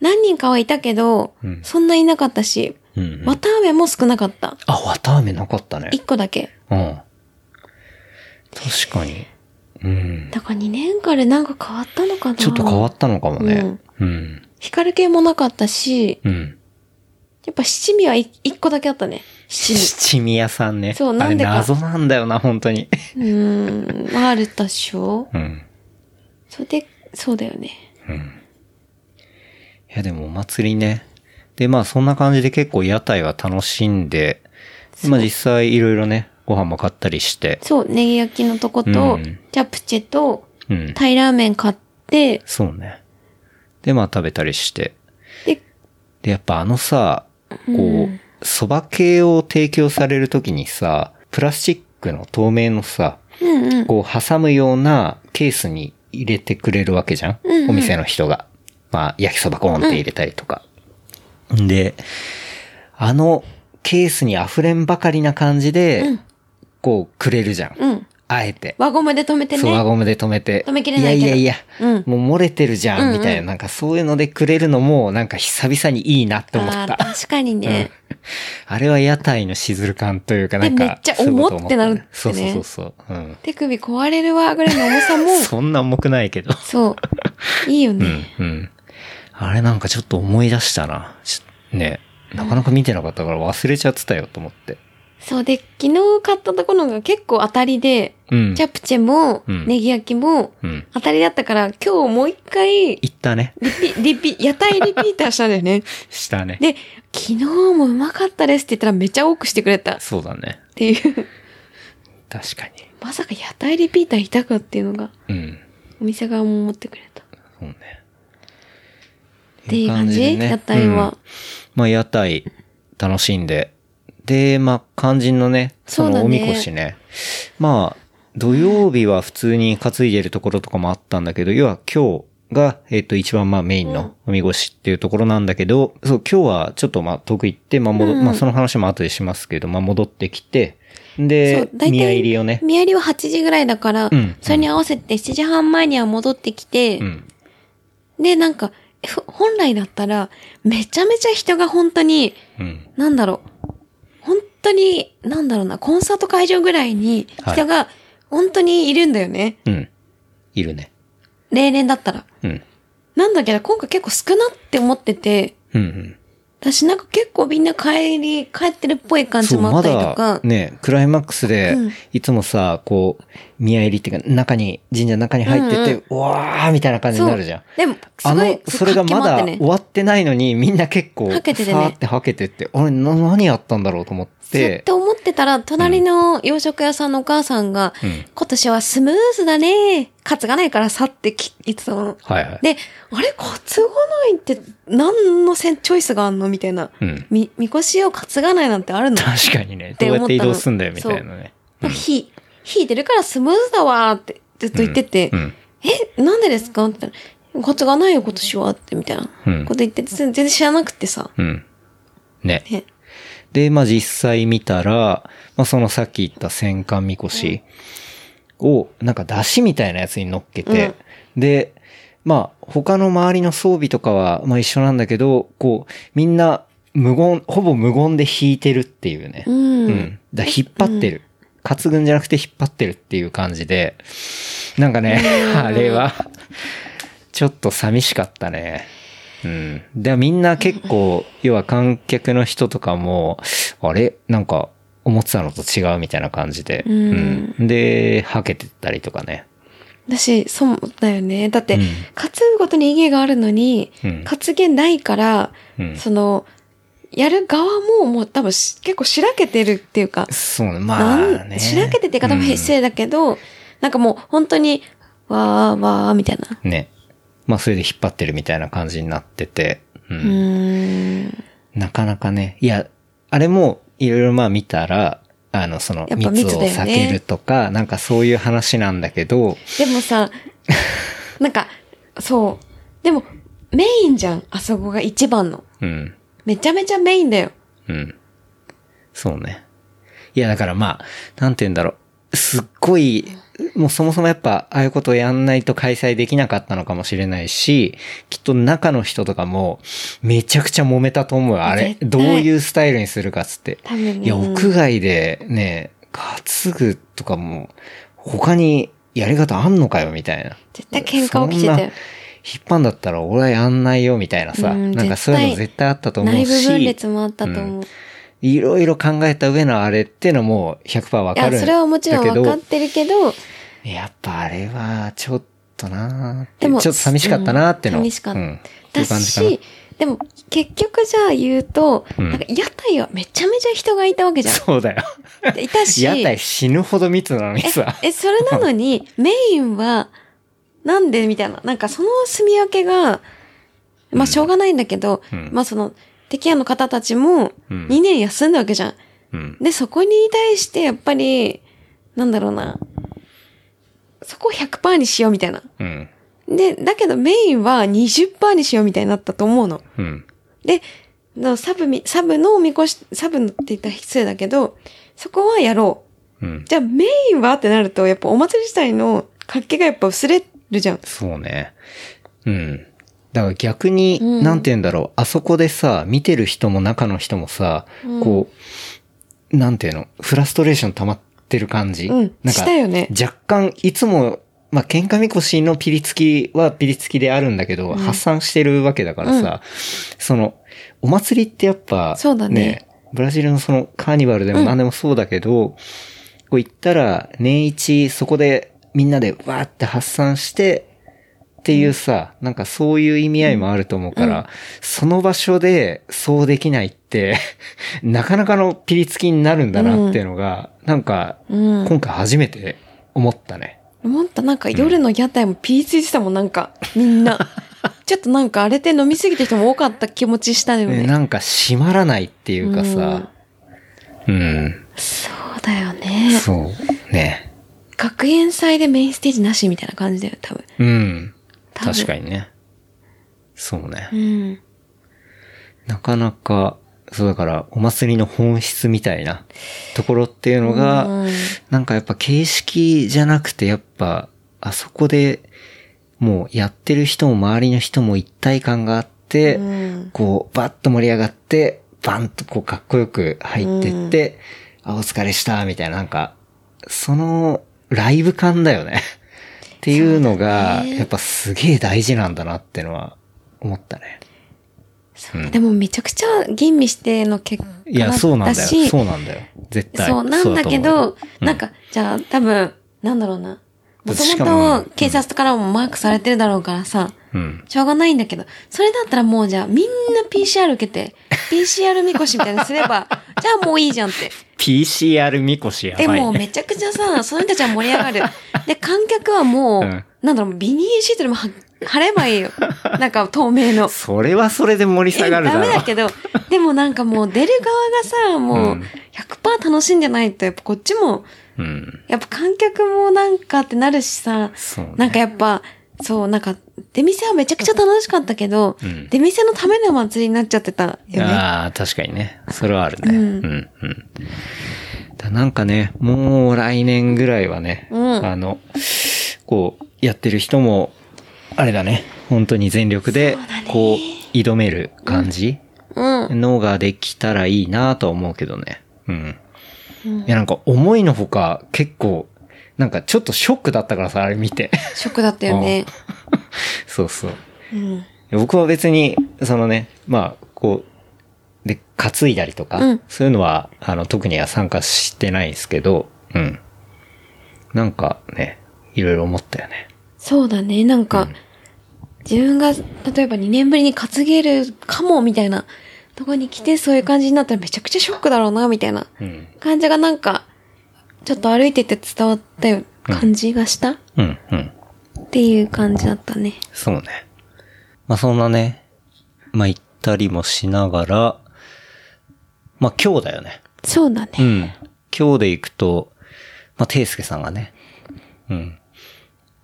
何人かはいたけど、うんそんないなかったし、うん。綿あめも少なかった。あ、綿あめなかったね。一個だけ。うん。確かに。うん。だから2年間でなんか変わったのかなちょっと変わったのかもねうん。うん。光系もなかったし、うん。やっぱ七味は一一個だけあったね。七味。[LAUGHS] 七味屋さんね。そうなんでか謎なんだよな、本当に。うーん、あるったっしょうん。それで、そうだよね。いや、でもお祭りね。で、まあそんな感じで結構屋台は楽しんで、まあ実際いろいろね、ご飯も買ったりして。そう、ネギ焼きのとこと、うんチャプチェと、うん。タイラーメン買って、そうね。で、まあ食べたりして。で、で、やっぱあのさ、こう、蕎麦系を提供されるときにさ、プラスチックの透明のさ、うんうん。こう挟むようなケースに入れてくれるわけじゃん、うんうんお店の人が。まあ、焼きそばコーンって入れたりとか。で、あのケースに溢れんばかりな感じで、うんこうくれるじゃん。うん。あえて。輪ゴムで止めてね。そう、輪ゴムで止めて。止めきれないけどいやいやいや、うんもう漏れてるじゃん、うんうんみたいな。なんかそういうのでくれるのも、なんか久々にいいなって思った。確かにね。あれは屋台のしずる感というか、なんか。でめっちゃ重ってなるってねそうそうそうそう。うん。手首壊れるわぐらいの重さも、[LAUGHS] そんな重くないけど。そう。いいよね。うん、うん。あれなんかちょっと思い出したな。ちねなかなか見てなかったから忘れちゃってたよと思って。そうで、昨日買ったところが結構当たりで、うん。チャプチェも、うんネギ焼きも、うん。当たりだったから、今日もう一回、リ行ったね。ピ、リピ、屋台リピーターしたんだよね。[LAUGHS] したね。で、昨日もうまかったですって言ったらめっちゃ多くしてくれたっそうだね。ていう。確かまさか屋台リピーターいたかっていうのが、に。うん。お店側も思ってくれた。っそうね。ていう感じでね。屋台は。うん。まあ屋台楽しんで。で、まあ肝心のね、そのおみこしね。まあ、土曜日は普通に担いでるところとかもあったんだけど、要は今日が、えっ、と、一番まあメインのおみこしっていうところなんだけど、そう、今日はちょっとまあ遠く行って、まあ戻、うんまあその話も後でしますけど、まあ戻ってきて、で、宮入りをね、宮入りは8時ぐらいだから、うん。それに合わせて7時半前には戻ってきて、うん。で、なんか、ふ本来だったら、めちゃめちゃ人が本当に、うん。なんだろう。本当に、なんだろうな、コンサート会場ぐらいに人が本当にいるんだよね。うん。いるね。例年だったら。うん。なんだけど、今回結構少なって思ってて、うんうん。私なんか結構みんな帰り、帰ってるっぽい感じもあったりとだか、ね、クライマックスでうん、いつもさ、こう、宮入りっていうか、中に、神社の中に入ってて、うわーみたいな感じになるじゃん。でも、すあの、、それがまだ終わってないのに、みんな結構、はけててね。ってはけてって、あれ、な、何やったんだろうと思っそうってて、思ってたら、隣の洋食屋さんのお母さんが、うん今年はスムーズだね。カツがないからさってき言ってたの。はいはい。で、あれ、カツがないって何のせんチョイスがあんのみたいな。うん。み、みこしを担がないなんてあるの？確かにね、てどうやって移思ったの動すんだよ、みたいなね。火、火出るからスムーズだわーってずっと言ってて、うん。え、なんでですか？って言ったら、カツがないよ、今年はって、みたいなうんこと言ってて、全然知らなくてさ。うん。ね。ね。で、まあ実際見たら、まあそのさっき言った戦艦みこしを、なんか出汁みたいなやつに乗っけて、で、まあ他の周りの装備とかはまあ一緒なんだけど、こう、みんな無言、ほぼ無言で引いてるっていうね。うん。うん。だ引っ張ってる。担ぐんじゃなくて引っ張ってるっていう感じで、なんかね、あれは、ちょっと寂しかったね。うん。で、みんな結構、要は観客の人とかも、あれ？なんか、思ってたのと違うみたいな感じで。うんうん。で、はけてったりとかね。私、そうだよね。だって、うん担ぐことに意義があるのに、うん担げないから、うんその、やる側ももう多分し結構しらけてるっていうか、そうね、まあね。しらけてっていうか多分うん失礼だけど、なんかもう本当に、わーわーみたいな。ね。まあ、それで引っ張ってるみたいな感じになってて。う。うんーん。なかなかね。いや、あれも、いろいろまあ見たら、あの、その密を避けるとか、なんかそういう話なんだけど、でもさ、[LAUGHS] なんか、そう。でも、メインじゃん。あそこが一番の。うん。めちゃめちゃメインだよ。うん。そうね。いや、だからまあ、なんて言うんだろう。すっごい、もうそもそもやっぱ、ああいうことをやんないと開催できなかったのかもしれないし、きっと中の人とかも、めちゃくちゃ揉めたと思うよ。あれ、どういうスタイルにするかっつって。いや、うん屋外でね、担ぐとかも、他にやり方あんのかよ、みたいな。絶対喧嘩起きてたよ。引っ張んだったら俺はやんないよ、みたいなさ。うんなんかそういうの絶対あったと思うし。内部分裂もあったと思う。いろいろ考えた上のあれっていうのも100%わかるんだけど。それはもちろん分かってるけど、やっぱあれはちょっとなでもちょっと寂しかったなーっての。うん寂しかったうん。だし、でも結局じゃあ言うと、うんなんか屋台はめちゃめちゃ人がいたわけじゃん。そうだよ。いたし、屋台死ぬほど密なのにさ。え、それなのに、メインは、なんでみたいな。なんかその住み分けが、まあしょうがないんだけど、うんまあその、敵屋の方たちも、うん2年休んだわけじゃん。うん。で、そこに対して、やっぱり、なんだろうな。そこを100%にしようみたいな。うん。で、だけどメインは20%にしようみたいになったと思うの。うん。で、のサブみ、サブのおみこし、サブのって言ったら失礼だけど、そこはやろう。うん。じゃあメインはってなると、やっぱお祭り自体の活気がやっぱ薄れるじゃん。そうね。うん。だから逆に、うん。なんて言うんだろう。あそこでさ、見てる人も中の人もさ、こう、なんていうの、フラストレーション溜まってる感じ？うん。なんかしたよね。若干、いつも、まあ、喧嘩みこしのピリつきはピリつきであるんだけど、発散してるわけだからさ、その、お祭りってやっぱ、そうだね。ブラジルのそのカーニバルでも何でもそうだけど、こう行ったら年一そこでみんなでわーって発散して、っていうさ、なんかそういう意味合いもあると思うから、その場所でそうできないって、[LAUGHS] なかなかのピリつきになるんだなっていうのが、なんか、うん。今回初めて思ったね。思った、なんか夜の屋台もピーついてたもん、なんか、みんな。[LAUGHS] ちょっとなんかあれで飲みすぎて人も多かった気持ちしたよね。ねなんか閉まらないっていうかさ、うん、そうだよね。そう、ね。学園祭でメインステージなしみたいな感じだよ、多分。うん。確かにね。そうね。うん。なかなか、そうだから、お祭りの本質みたいなところっていうのが、うんなんかやっぱ形式じゃなくて、やっぱ、あそこで、もうやってる人も周りの人も一体感があって、うんこう、バッと盛り上がって、バンとこうかっこよく入ってって、あ、お疲れした、みたいな、なんか、その、ライブ感だよね。っていうのが、やっぱすげえ大事なんだなってのは思ったね。そうでもめちゃくちゃ吟味しての結果だし、いや、そうなんだよ。そうなんだよ。絶対。そうなんだけそうと思うど、なんか、じゃあ多分、なんだろうな。もともと警察からもマークされてるだろうからさ、うん。しょうがないんだけど、それだったらもうじゃあみんな PCR 受けて、PCR みこしみたいにすれば、[LAUGHS] じゃあもういいじゃんって。PCR みこしやばい、でね。もめちゃくちゃさ、その人たちは盛り上がる。[LAUGHS] で、観客はもう、うんなんだろう、ビニールシートでもは貼ればいいよ。なんか透明の。それはそれで盛り下がるだろ。ダメだけど、でもなんかもう出る側がさ、もうんう100%楽しんでないと、やっぱこっちも、うん。やっぱ観客もなんかってなるしさ、そうねなんかやっぱ、そう、なんか、出店はめちゃくちゃ楽しかったけど、うん出店のための祭りになっちゃってたよね。ああ、確かにね。それはあるね。ううんん、うん、だなんかね、もう来年ぐらいはね、うんあの、こう、やってる人も、あれだね、本当に全力でこう、挑める感じうん。のができたらいいなとは思うけどね。うん。いや、なんか思いのほか結構、なんかちょっとショックだったからさ、あれ見て。ショックだったよね。[LAUGHS] そうそう。うん。僕は別に、そのね、まあ、こう、で、担いだりとか、うんそういうのは、あの、特には参加してないんですけど、うん。なんかね、いろいろ思ったよね。そうだね。なんか、自分が、例えば2年ぶりに担げるかも、みたいなとこに来て、そういう感じになったらめちゃくちゃショックだろうな、みたいなうん。感じがなんか、ちょっと歩いてて伝わったよ、感じがした、うん、うん。っていう感じだったね。そうね。まあ、そんなね、まあ、行ったりもしながら、まあ、今日だよね。そうだね。うん。今日で行くと、まあ、ていすけさんがね、うん。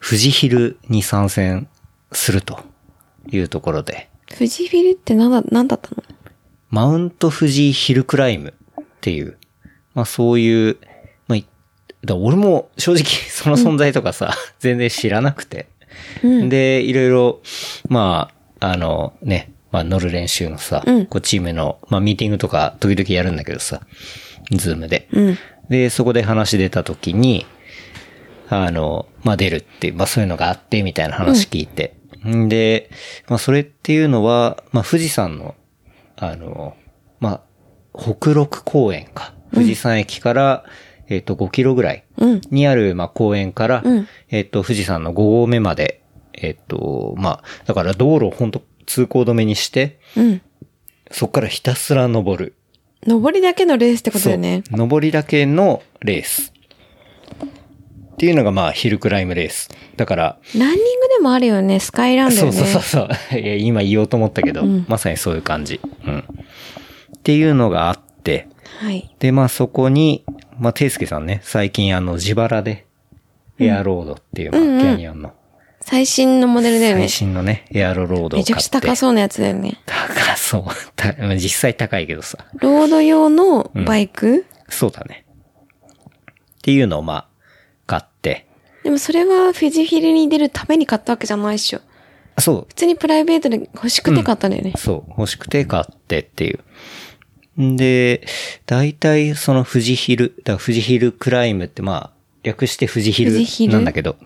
富士ヒルに参戦するというところで、富士フィルって何だ、何だったの？マウント富士ヒルクライムっていう、まあそういう、だ俺も正直その存在とかさ、[LAUGHS] 全然知らなくて。で、いろいろ、まあ、あのね、まあ乗る練習のさ、うんこうチームの、まあミーティングとか時々やるんだけどさ、ズームで。うん。で、そこで話出た時に、あの、まあ、出るっていう、まあ、そういうのがあって、みたいな話聞いて。ん、で、まあ、それっていうのは、まあ、富士山の、あの、まあ、北陸公園か。富士山駅から、えっ、と、5キロぐらいうん。にある、まあ、公園から、うんえっ、と、富士山の5合目まで、えっ、と、まあ、だから道路を本当通行止めにして、うん。そこからひたすら登る。登りだけのレースってことだよね。登りだけのレース。っていうのがまあ、ヒルクライムレース。だから、ランニングでもあるよね。スカイランドよね。そうそうそうそう。[LAUGHS] いや、今言おうと思ったけど、うんまさにそういう感じ。うん。っていうのがあって、はい。で、まあそこに、まあ、ていすけさんね、最近あの、自腹で、エアロードっていう、まあ、うんうんキャニオンの、最新のモデルだよね最。新のね、エアロロードを買って。めちゃくちゃ高そうなやつだよね。高そう。た実際高いけどさ。ロード用のバイク、そうだね。っていうのをまあ、買って。でもそれはフィジフィルに出るために買ったわけじゃないっしょ。そう、普通にプライベートで欲しくて買ったんだよね。そう、欲しくて買ってっていう。んで、大体その富士ヒル、だから富士ヒルクライムってまあ、略して富士ヒルル？なんだけど。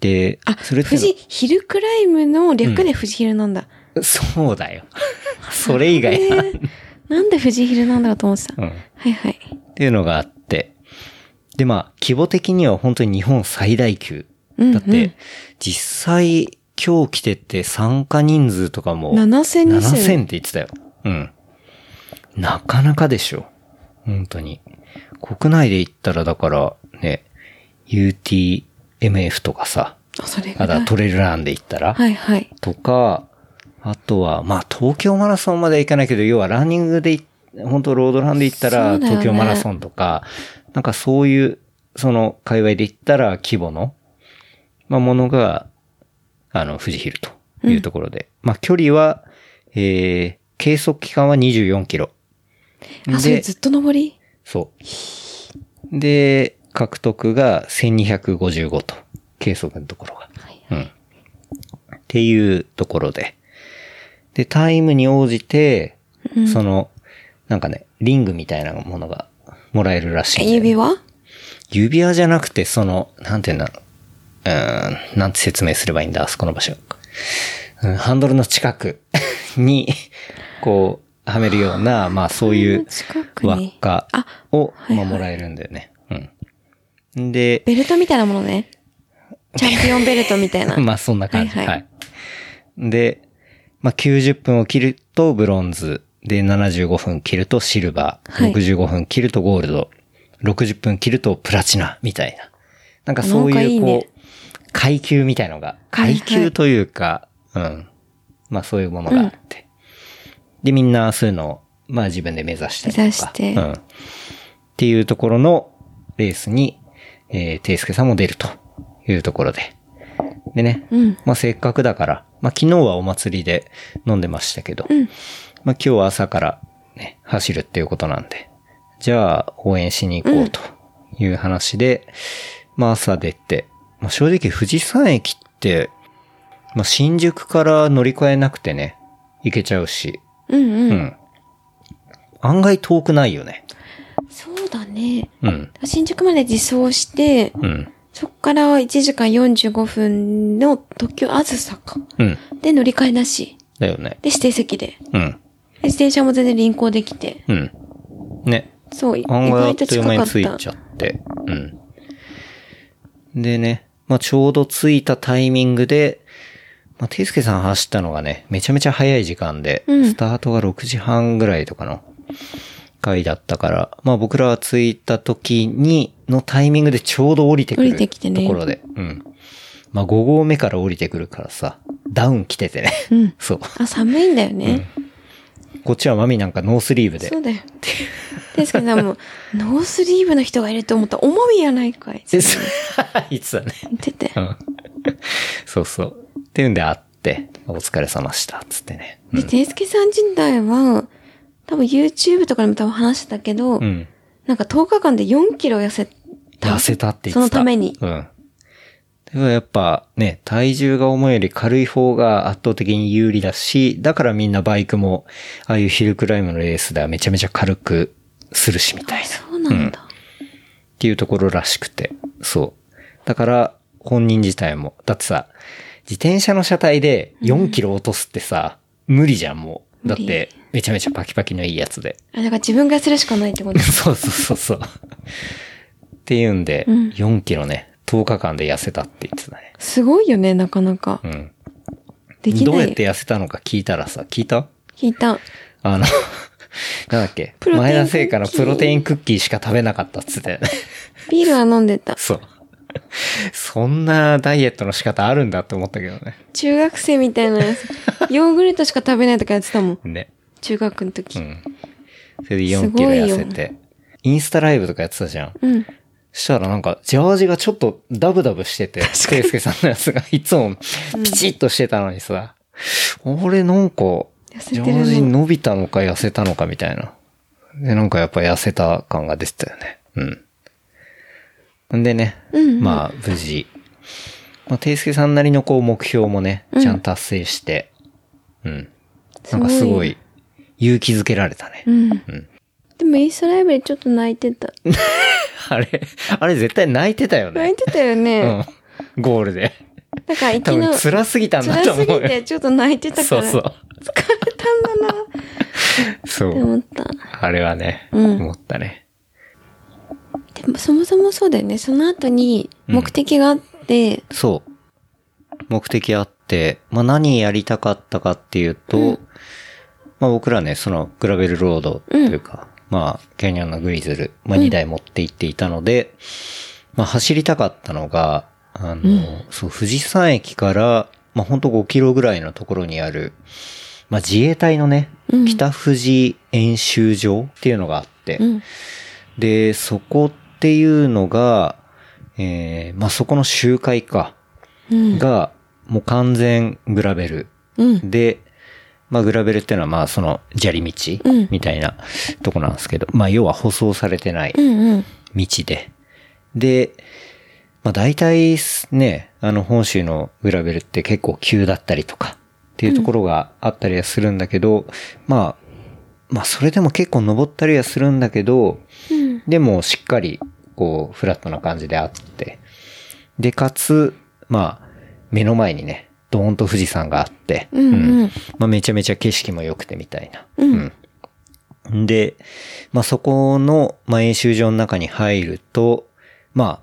で、あ、それ富士ヒルクライムの略で富士ヒルなんだ。そうだよ。[LAUGHS] それ以外えな。ーなんで富士ヒルなんだろうと思ってた。うん。っはいはい。ていうのがあって。で、まあ、規模的には本当に日本最大級。うんだって、実際、今日来てて参加人数とかも。7000ですよね7000って言ってたよ。うん。なかなかでしょ。本当に。国内で言ったらだから、ね、UTMF とかさ、あ、それあとはが。トレイルランで言ったら、はいはい。とか、あとは、まあ、東京マラソンまではいかないけど、要はランニングでい、本当ロードランで言ったら、東京マラソンとか、なんかそういう、その、界隈で言ったら規模の、まあ、ものが、あの、富士ヒルというところで。まあ、距離は、えー、計測期間は24キロ。あ、それずっと登り？そう。で、獲得が1255と。計測のところが。うん。っていうところで。で、タイムに応じて、その、なんかね、リングみたいなものがもらえるらしいね、指輪？指輪じゃなくて、その、なんていうんだろう。うーん、なんて説明すればいいんだ、あそこの場所。うん、ハンドルの近くに、こう、はめるような、まあそういう輪っに。かあを、はいはいまあもらえるんだよね。うん。で、ベルトみたいなものね。チャンピオンベルトみたいな。[LAUGHS] まあそんな感じ。ははいい、はいで、まあ90分を切るとブロンズ。で、75分切るとシルバー。はい65分切るとゴールド。60分切るとプラチナ。みたいな。なんかそういう、こう、階級みたいのが、はいはい階級というか、うん。まあそういうものがあって。で、みんなそういうのを、まあ自分で目指して目指して。うん。っていうところのレースに、えー、ていすけさんも出るというところで。でね、うん。まあせっかくだから、まあ昨日はお祭りで飲んでましたけど、まあ今日は朝からね、走るっていうことなんで、じゃあ応援しに行こうという話で、まあ朝出て、まあ正直富士山駅って、まあ新宿から乗り換えなくてね、行けちゃうし、うんうん。うん。案外遠くないよね。そうだね。うん。新宿まで自走して、うん。そっから1時間45分の特急あずさか。うん。で、乗り換えなし。だよね。で、指定席で。うん。で自転車も全然輪行できて。うん。ね。そう、意案外と近かった。に着いちゃって。うん。でね、まあちょうど着いたタイミングで、まあ、ていすけさん走ったのがね、めちゃめちゃ早い時間で、うんスタートが6時半ぐらいとかの回だったから、まあ僕らは着いた時に、のタイミングでちょうど降りてくる降りてきてねところで、うん。まあ5合目から降りてくるからさ、ダウン着ててね。うん。[LAUGHS] そう。あ、寒いんだよね。こっちはマミなんかノースリーブでそうだよ。で、すけども、ノースリーブの人がいると思ったら、思たらマミやないかい。いつだね。言っててう。ん。そうそう。っていうんで会って、お疲れ様した、つってね。で、ていすけさん自体は、多分 YouTube とかでも多分話してたけど、うん。なんか10日間で4キロ痩せた。痩せたって言ってた。そのために。うん。でもやっぱね、体重が重いより軽い方が圧倒的に有利だし、だからみんなバイクも、ああいうヒルクライムのレースではめちゃめちゃ軽くするしみたいな。そうなんだ。っていうところらしくて。そう。だから、本人自体も。だってさ、自転車の車体で4キロ落とすってさ、無理じゃん、もう。だって、めちゃめちゃパキパキのいいやつで。あ、だから自分が痩せるしかないってこと [LAUGHS] そうそうそうそう。っていうんで、うん4キロね、10日間で痩せたって言ってたね。すごいよね、なかなかう。ん。できない。どうやって痩せたのか聞いた？らさ、聞いた聞いた。あの、[LAUGHS] なんだっけ？前田製菓のプロテインクッキーしか食べなかったっつって。ビールは飲んでた。[LAUGHS] そう。そんなダイエットの仕方あるんだって思ったけどね。中学生みたいなやつ。[LAUGHS] ヨーグルトしか食べないとかやってたもん。ね。中学の時。うん。それで4キロ痩せて。インスタライブとかやってたじゃん。うん。したらなんか、ジャージがちょっとダブダブしてて、ケイスケさんのやつがいつもピチッとしてたのにさ、俺なんか、ジャージ伸びたのか痩せたのかみたいな。で、なんかやっぱ痩せた感が出てたよね。うん。んでね、うんうんまあ、無事。まあ、テイスケさんなりのこう目標もね、ちゃんと達成して、うん。なんかすごい、勇気づけられたね。うん。うんでもインスタライブでちょっと泣いてた。[LAUGHS] あれ、あれ絶対泣いてたよね。泣いてたよね。うん。ゴールで。だから多分辛すぎたんだ辛すと思うよ。ぎてちょっと泣いてたから。そうそう。疲れたんだなっそて思う。った。あれはね、うん思ったね。でもそもそもそうだよね。その後に目的があって、そう。目的あって、まあ何やりたかったかっていうと、うんまあ僕らね、そのグラベルロードというか、まあキャニオンのグリズル、まあ2台持って行っていたので、まあ走りたかったのが、あの、そう、富士山駅から、まあほんと5キロぐらいのところにある、まあ自衛隊のね、うん北富士演習場っていうのがあって、うん。で、そこっていうのが、えー、まあ、そこの集会か、うん。が、もう完全グラベル。うん。で、まあ、グラベルっていうのは、まあ、その、砂利道うんみたいなとこなんですけど、まあ、要は舗装されてないうんうん。道で。で、まあ、大体ね、あの、本州のグラベルって結構急だったりとか、っていうところがあったりはするんだけど、まあ、まあ、それでも結構登ったりはするんだけど、うん。でもしっかり、こう、フラットな感じであって。で、かつ、まあ、目の前にね、ドーンと富士山があって、うんうんまあ、めちゃめちゃ景色も良くてみたいな。うんうんで、まあ、そこの、まあ、演習場の中に入ると、まあ、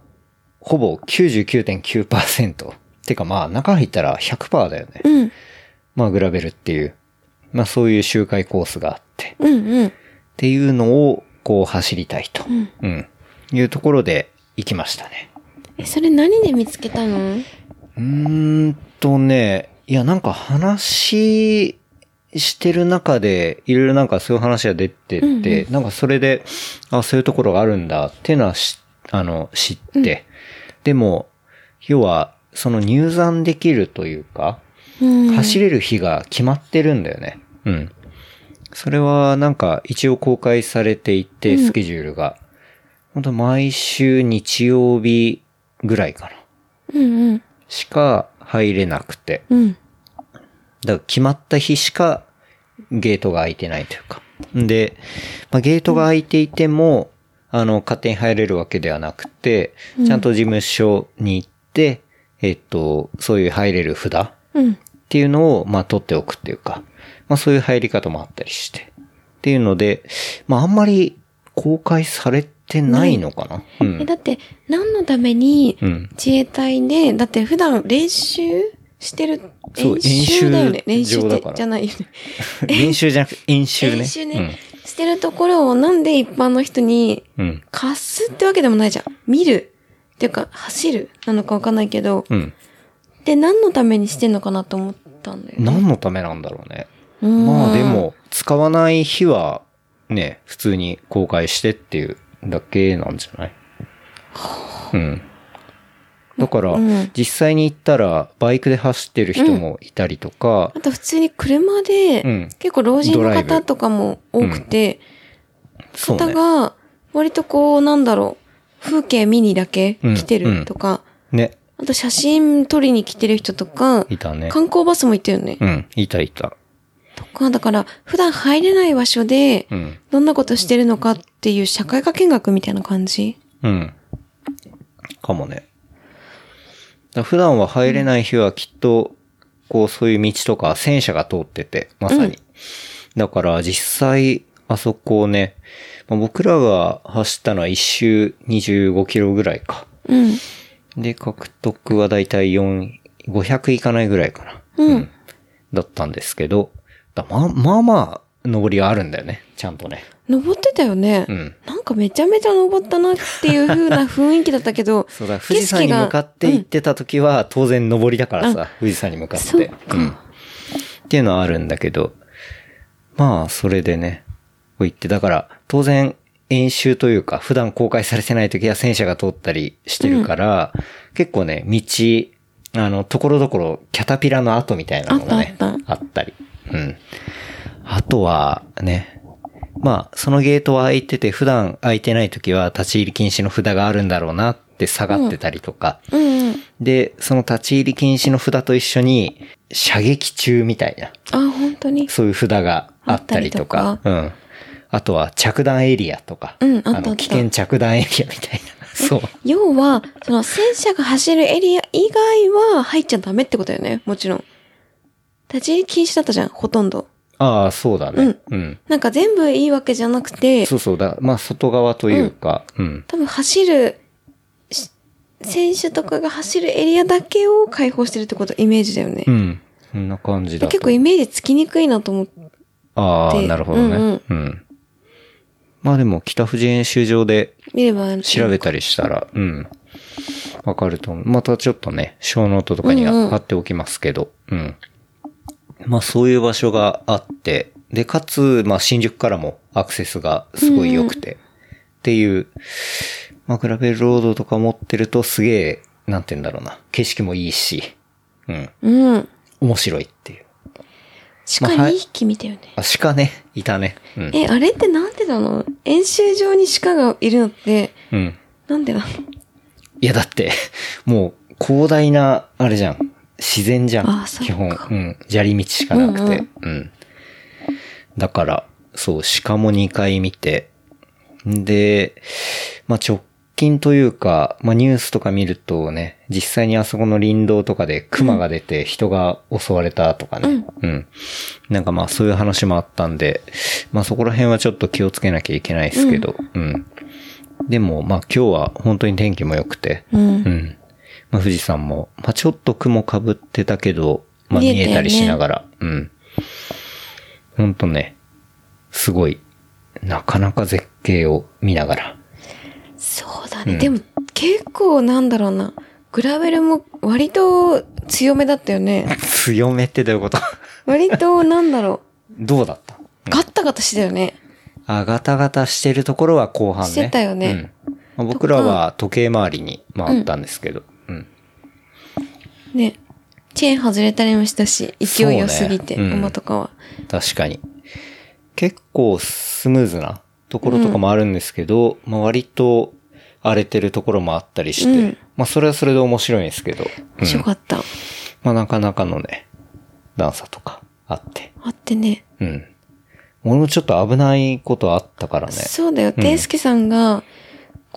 ほぼ99.9%。てかまあ、中入ったら100%だよね。うん。まあ、グラベルっていう、まあ、そういう周回コースがあって。うんうん。っていうのを、こう走りたいと。うん。いうところで行きましたね。え、それ何で見つけたの？うーんとね、いや、なんか話してる中で、いろいろなんかそういう話が出てて、なんかそれで、あ、そういうところがあるんだっていうのはし、あの、知って。でも、要は、その入山できるというか、うん。走れる日が決まってるんだよね。うん。それはなんか一応公開されていて、スケジュールが。本当毎週日曜日ぐらいかな。うんうん。しか入れなくて。うん。だから決まった日しかゲートが開いてないというか。で、まあ、ゲートが開いていても、あの、勝手に入れるわけではなくて、ちゃんと事務所に行って、えっと、そういう入れる札うん。っていうのを、まあ、取っておくっていうか、まあ、そういう入り方もあったりして。っていうので、まあ、あんまり公開されてないのかな？うえ、ん。だって、何のためにうん自衛隊で、だって普段練習してる、そう演習だよね？練演習習って場だからじゃないよね。[LAUGHS] 練習じゃなくて演習ね。[LAUGHS] 練習ね。してるところをなんで一般の人にうん。うん。貸すってわけでもないじゃん。見る。っていうか、走るなのかわかんないけど、うん。で、何のためにしてんのかなと思ったんだよね。何のためなんだろうね。うんまあでも、使わない日はね、普通に公開してっていうだけなんじゃない？うん。だから、うん実際に行ったら、バイクで走ってる人もいたりとか、あと普通に車で、うん結構老人の方とかも多くて。方が、割とこう、なんだろう、風景見にだけ来てるとか、ね、あと写真撮りに来てる人とか、いたね。観光バスも行ってるよね。うん、いたいた。とか、だから、普段入れない場所でう、ん。どんなことしてるのかっていう社会科見学みたいな感じ？うん。かもね。普段は入れない日はきっと、こう、そういう道とか戦車が通ってて、まさに。だから実際、あそこをね、まあ僕らが走ったのは一周25キロぐらいか。うん。で、獲得はだいたい4、500いかないぐらいかな。うん。だったんですけど、だまあまあまあ、登りがあるんだよね。ちゃんとね。登ってたよね。うん。なんかめちゃめちゃ登ったなっていう風な雰囲気だったけど、[LAUGHS] そうだ、富士山に向かって行ってた時は、当然登りだからさ、富士山に向かって。うん。っていうのはあるんだけど、まあ、それでね、こう行って、だから、当然、演習というか、普段公開されてない時は戦車が通ったりしてるから、結構ね、道、あの、ところどころ、キャタピラの跡みたいなのがね、あったあっあったり。うん。あとは、ね、まあ、そのゲートは開いてて、普段開いてない時は立ち入り禁止の札があるんだろうなって下がってたりとか。うんうん。で、その立ち入り禁止の札と一緒に、射撃中みたいな、あ、本当に？そういう札があったりとか。うん。あとは着弾エリアとか。うんあの、危険着弾エリアみたいな。[LAUGHS] そう。要は、その戦車が走るエリア以外は入っちゃダメってことだよね。もちろん。立ち入り禁止だったじゃん、ほとんど。ああ、そうだね。うん。なんか全部いいわけじゃなくて、そうそうだ。まあ、外側というか、うん。多分走る、し選手とかが走るエリアだけを開放してるってこと、イメージだよね。うん。そんな感じだと。結構イメージつきにくいなと思って。ああ、でなるほどね。ううんん、まあでも、北富士演習場で見れば、調べたりしたら、うん。わかると思う。またちょっとね、小ノートとかには貼っておきますけど、うん、まあそういう場所があって、で、かつ、まあ新宿からもアクセスがすごい良くて、っていう、まあグラベルロードとか持ってるとすげえ、なんて言うんだろうな、景色もいいし、うん、うん。面白いっていう。鹿まあはい2匹見たよね。あ、鹿ね、いたね。うん。え、あれってなんでなの？演習場に鹿がいるのって、うん。なんでなの？いや、だって、もう、広大な、あれじゃん。自然じゃん。基本。うん。砂利道しかなくて。ううんん、だから、そう、鹿も2回見て。んで、まあ、直近というか、まあ、ニュースとか見るとね、実際にあそこの林道とかで熊が出て人が襲われたとかね。うん。なんかまあ、そういう話もあったんで、まあ、そこら辺はちょっと気をつけなきゃいけないですけど、うん。でも、まあ、今日は本当に天気も良くて、うん。うん。まあ、富士山も、まあ、ちょっと雲被ってたけど、まあ、見えたりしながら、うん。ほんとね、すごい、なかなか絶景を見ながら。そうだね。でも、結構なんだろうな。グラベルも割と強めだったよね。[LAUGHS] 強めってどういうこと？割となんだろ [LAUGHS] どうだった？う。ガッタガタしてたよね。あ、ガタガタしてるところは後半ね。してたよねうんまあ僕らは時計回りに回ったんですけど。うん。ね。チェーン外れたりもしたし、勢い良すぎて、ねうん馬とかは。確かに。結構スムーズなところとかもあるんですけど、まあ割と荒れてるところもあったりして、うんまあそれはそれで面白いんですけど、うん面白かった。まあなかなかのね、段差とかあって。あってね。うん。俺もちょっと危ないことあったからね。そうだよ。ていすけさんが、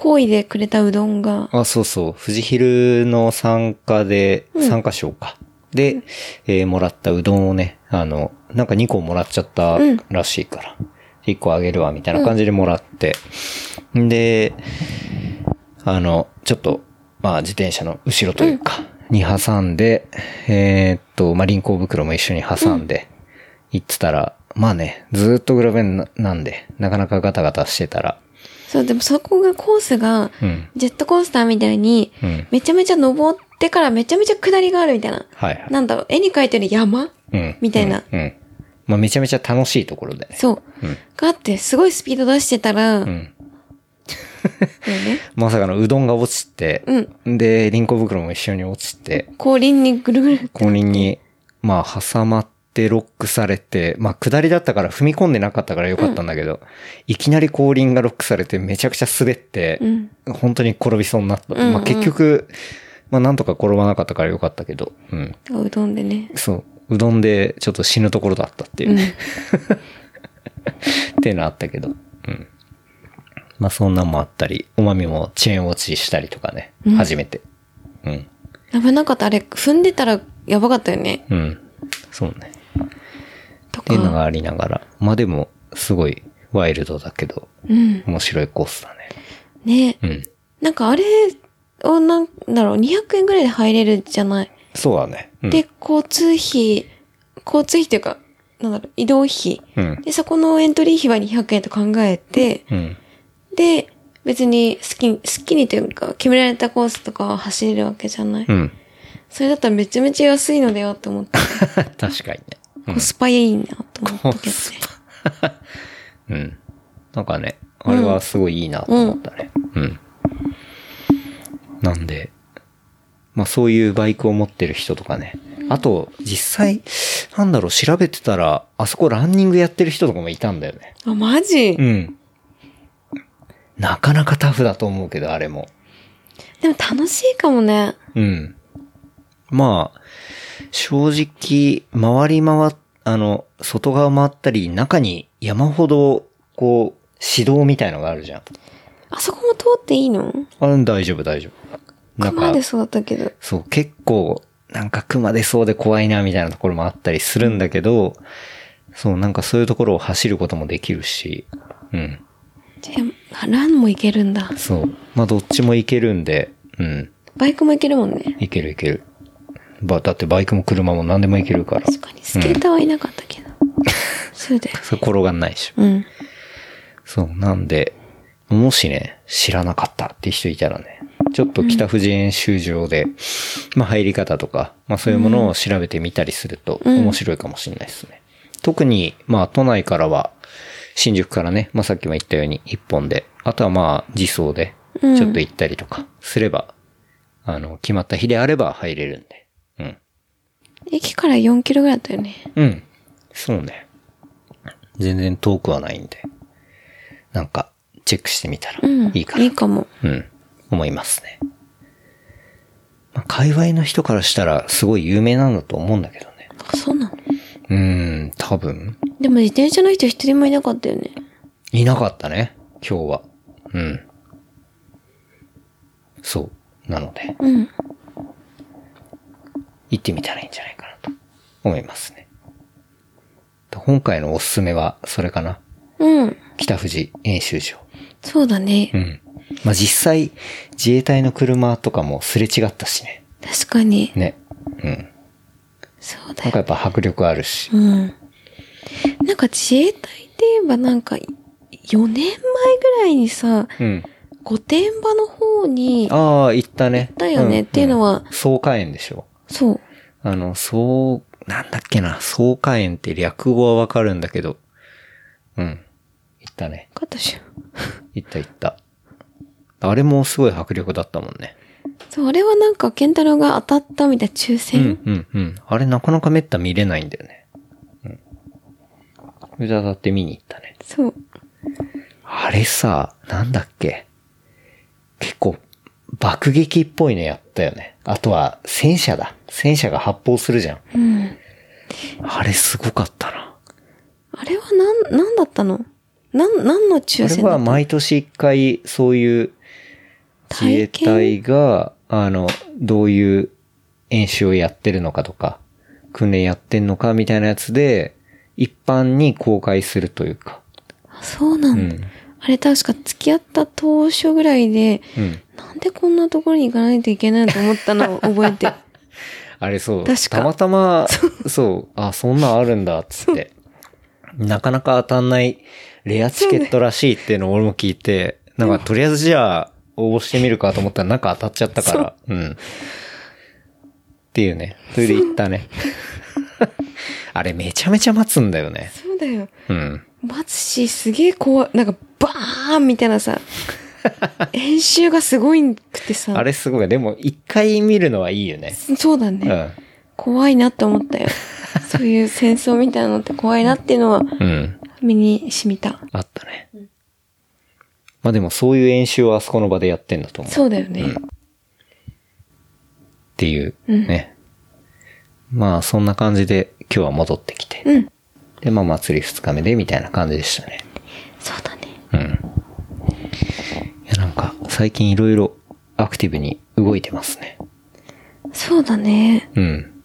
好意でくれたうどんが、あ、そうそう。富士ヒルの参加で、参加賞か。で、えーもらったうどんをね、あの、なんか2個もらっちゃったらしいから、1個あげるわ、みたいな感じでもらって。んで、あの、ちょっと、まあ自転車の後ろというか、に挟んで、えーっと、まあ輪行袋も一緒に挟んで、行ってたら、まあね、ずーっとグラベルななんで、なかなかガタガタしてたら、そう、でもそこがコースが、うん。ジェットコースターみたいに、うんめちゃめちゃ登ってからめちゃめちゃ下りがあるみたいな。はいはい。なんだろう、絵に描いてる山？うん。みたいなうん。まあめちゃめちゃ楽しいところでね。そう。うんがあって、すごいスピード出してたら、うん。ね。[LAUGHS] まさかのうどんが落ちて、うん。で、リンコ袋も一緒に落ちて、後輪にぐるぐる。後輪に、まあ挟まってロックされて、まあ下りだったから踏み込んでなかったからよかったんだけど、いきなり後輪がロックされてめちゃくちゃ滑って、うん。本当に転びそうになった。うんうんまあ結局、まあなんとか転ばなかったからよかったけど、うん。うどんでね。そう。うどんでちょっと死ぬところだったっていうう、ん。[LAUGHS] っていうのあったけど、うん。まあそんなんもあったり、おまみもチェーン落ちしたりとかね、うん初めて。うん。危なかった。あれ、踏んでたらやばかったよね。うん。そうね。とっていうのがか。ありながら、まあでも、すごいワイルドだけど、うん。面白いコースだねね。うん。なんかあれをなんだろう、200円ぐらいで入れるじゃない？そうだね。うん、で、交通費、交通費っていうか、なんだろう、移動費。うん。で、そこのエントリー費は200円と考えて、うん。で、別に好きに、好きにというか、決められたコースとかは走れるわけじゃない？うん。それだったらめちゃめちゃ安いのだよって思って、[LAUGHS] 確かにね。うんコスパいいなと思ったけどね。[LAUGHS] うん。なんかね、あれはすごいいいなと思ったね。うん。なんで、まあそういうバイクを持ってる人とかね。あと、実際、なんだろう、調べてたら、あそこランニングやってる人とかもいたんだよね。あ、マジ、うん。なかなかタフだと思うけど、あれも。でも楽しいかもね。うん。まあ、正直、回り回っ、あの、外側回ったり、中に山ほど、こう、指導みたいのがあるじゃん。あそこも通っていいの？あ大丈夫、大丈夫。なんか熊で、そうだったけど。そう、結構、なんか熊出そうで怖いな、みたいなところもあったりするんだけど、そう、なんかそういうところを走ることもできるし、うん。じゃあ、ランもいけるんだ。そう。まあ、どっちもいけるんで、うん。バイクもいけるもんね。いけるいける。ば、だってバイクも車も何でもいけるから。確かに、スケーターはいなかったけど。そうだよ。[LAUGHS] それ転がんないでしょ。うん。そう、なんで、もしね、知らなかったって人いたらね、ちょっと北富士演習場で、まあ入り方とか、まあそういうものを調べてみたりするとうん面白いかもしれないですね。特に、まあ都内からは、新宿からね、まあさっきも言ったように一本で、あとはまあ自走で、ちうんょっと行ったりとかすれば、あの、決まった日であれば入れるんで。うん。駅から4キロぐらいだったよね。うん。そうね。全然遠くはないんで。なんか、チェックしてみたらうん。いいかな。いいかも。うん。思いますね。まあ、界隈の人からしたらすごい有名なんだと思うんだけどね。あ、そうなの？うーん、多分。でも自転車の人一人もいなかったよね。いなかったね。今日は。うん。そう。なので、うん。行ってみたらいいんじゃないかなと思いますね。今回のおすすめは、それかな？うん。北富士演習場。そうだね。うん。まあ、実際、自衛隊の車とかもすれ違ったしね。確かに。ね。うん。そうだよ。なんかやっぱ迫力あるし。うん。なんか自衛隊って言えばなんか、4年前ぐらいにさ、うん。御殿場の方に、ああ、行ったね。だよねんっていうのはん草加園でしょ。そう。あの、そう、なんだっけな、草加園って略語はわかるんだけど。うん。行ったね。かったしょ。行った行った。あれもすごい迫力だったもんね。そう、あれはなんか、ケンタロウが当たったみたいな抽う選。ん、うん、うん。あれなかなかめった見れないんだよね。うん。それで当たって見に行ったね。そう。あれさ、なんだっけ結構、爆撃っぽいのやったよね。あとは、戦車だ。戦車が発砲するじゃん。うん。あれすごかったな。あれはなん、なんだったの？なん、なんの抽あれは毎年一回、そういう自衛隊が、あの、どういう演習をやってるのかとか、訓練やってんのかみたいなやつで、一般に公開するというか。あそうなだ。うんん。あれ確か付き合った当初ぐらいで、うん。なんでこんなところに行かないといけないのと思ったのを覚えてる。あれそう。たまたま、そう、あ、そんなんあるんだ、つって。なかなか当たんないレアチケットらしいっていうのを俺も聞いて、なんかとりあえずじゃあ応募してみるかと思ったらなんか当たっちゃったから。うん。っていうね。それで行ったね。[LAUGHS] あれめちゃめちゃ待つんだよね。そうだよ。うん。待つし、すげえ怖い。なんか、バーンみたいなさ、[LAUGHS] 演習がすごいくてさ。あれすごい。でも一回見るのはいいよね。そうだね。うん。怖いなって思ったよ。[LAUGHS] そういう戦争みたいなのって怖いなっていうのは、うん。身に染みた。あったね。まあでもそういう演習をあそこの場でやってんだと思う。そうだよね。っていうね。まあそんな感じで今日は戻ってきて。うん。で、まあ祭り二日目でみたいな感じでしたね。そうだね。うん。いやなんか最近いろいろアクティブに動いてますね。そうだね。うん。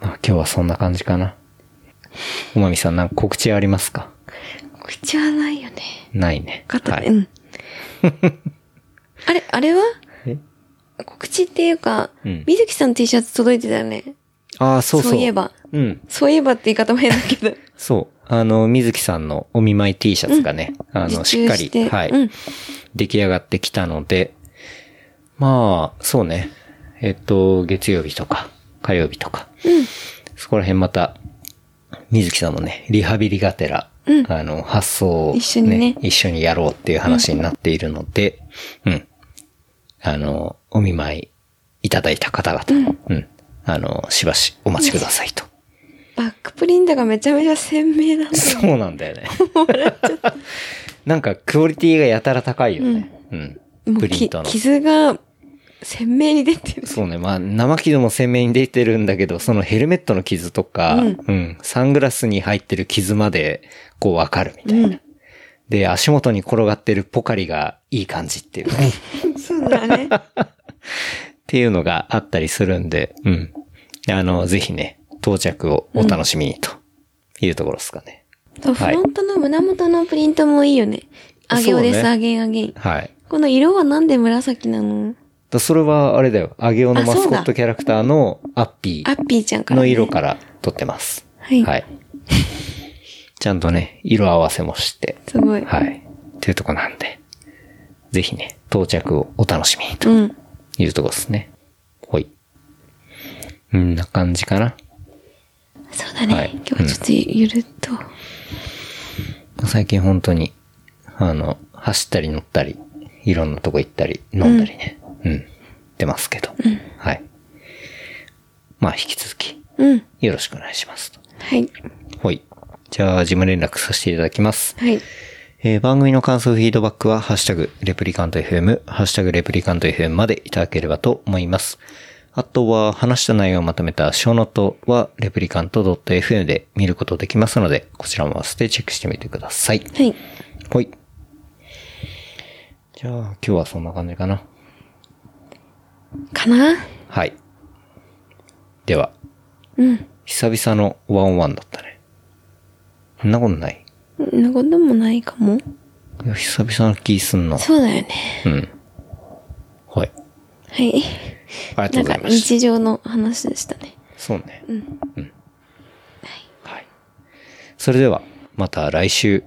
まあ今日はそんな感じかな。おまみさんなんか告知ありますか？口はないよね。ないね。肩で、はい。うん。[LAUGHS] あれ、あれは？え？告知っていうか、うん水木さんの T シャツ届いてたよね。ああ、そうそう。そういえば。うん。そういえばって言い方も変だけど。そう。あの、水木さんのお見舞い T シャツがね、あの、受しっかりはい、うん出来上がってきたので、まあ、そうね。えっと、月曜日とか、火曜日とか、そこら辺また、水木さんもね、リハビリがてら、あの、発想を、一緒にね一緒にやろうっていう話になっているので、うん。あの、お見舞いいただいた方々、うん。あの、しばしお待ちくださいと。バックプリントがめちゃめちゃ鮮明なんだよ。[LAUGHS] そうなんだよね。なんかクオリティがやたら高いよね。うん。もうきプリントの。傷が鮮明に出てる。そうね。まあ、生傷も鮮明に出てるんだけど、そのヘルメットの傷とか、ううんん、サングラスに入ってる傷まで、こうわかるみたいな。で、足元に転がってるポカリがいい感じっていうね。[LAUGHS] そうだね。[LAUGHS] っていうのがあったりするんで、うん。あの、ぜひね、到着をお楽しみにというところですかね。そう、フはいロントの胸元のプリントもいいよね。あげおです、あげんあげん。はい。この色はなんで紫なの？だそれはあれだよ。アゲオのマスコットキャラクターのアッピーアッピーちゃんから、ね。の色から撮ってます。はいはい。ちゃんとね、色合わせもして。すごい。はい。っていうとこなんで。ぜひね、到着をお楽しみにとうん。いうとこですね。ほい。んな感じかな。そうだね。はい今日はちょっとゆるっと。最近本当に、あの、走ったり乗ったり、いろんなとこ行ったり、飲んだりね。うん。出ますけど。はい。まあ、引き続き、うん。よろしくお願いしますと。はい。はい。じゃあ、事務連絡させていただきます。はい。えー番組の感想、フィードバックは、ハッシュタグ、レプリカント FM、ハッシュタグ、レプリカント FM までいただければと思います。あとは、話した内容をまとめたショーノートは、 replicant.fm で見ることできますので、こちらも合わせてチェックしてみてください。はい。はい。じゃあ、今日はそんな感じかな。かな？はい。では、うん。久々のワンワンだったね。そんなことない？そんなこともないかも。いや、久々な気すんな。そうだよね。うん。はい。はい。ありがとうんございました。日常の話でしたね。そうね。うん。はい。それでは、また来週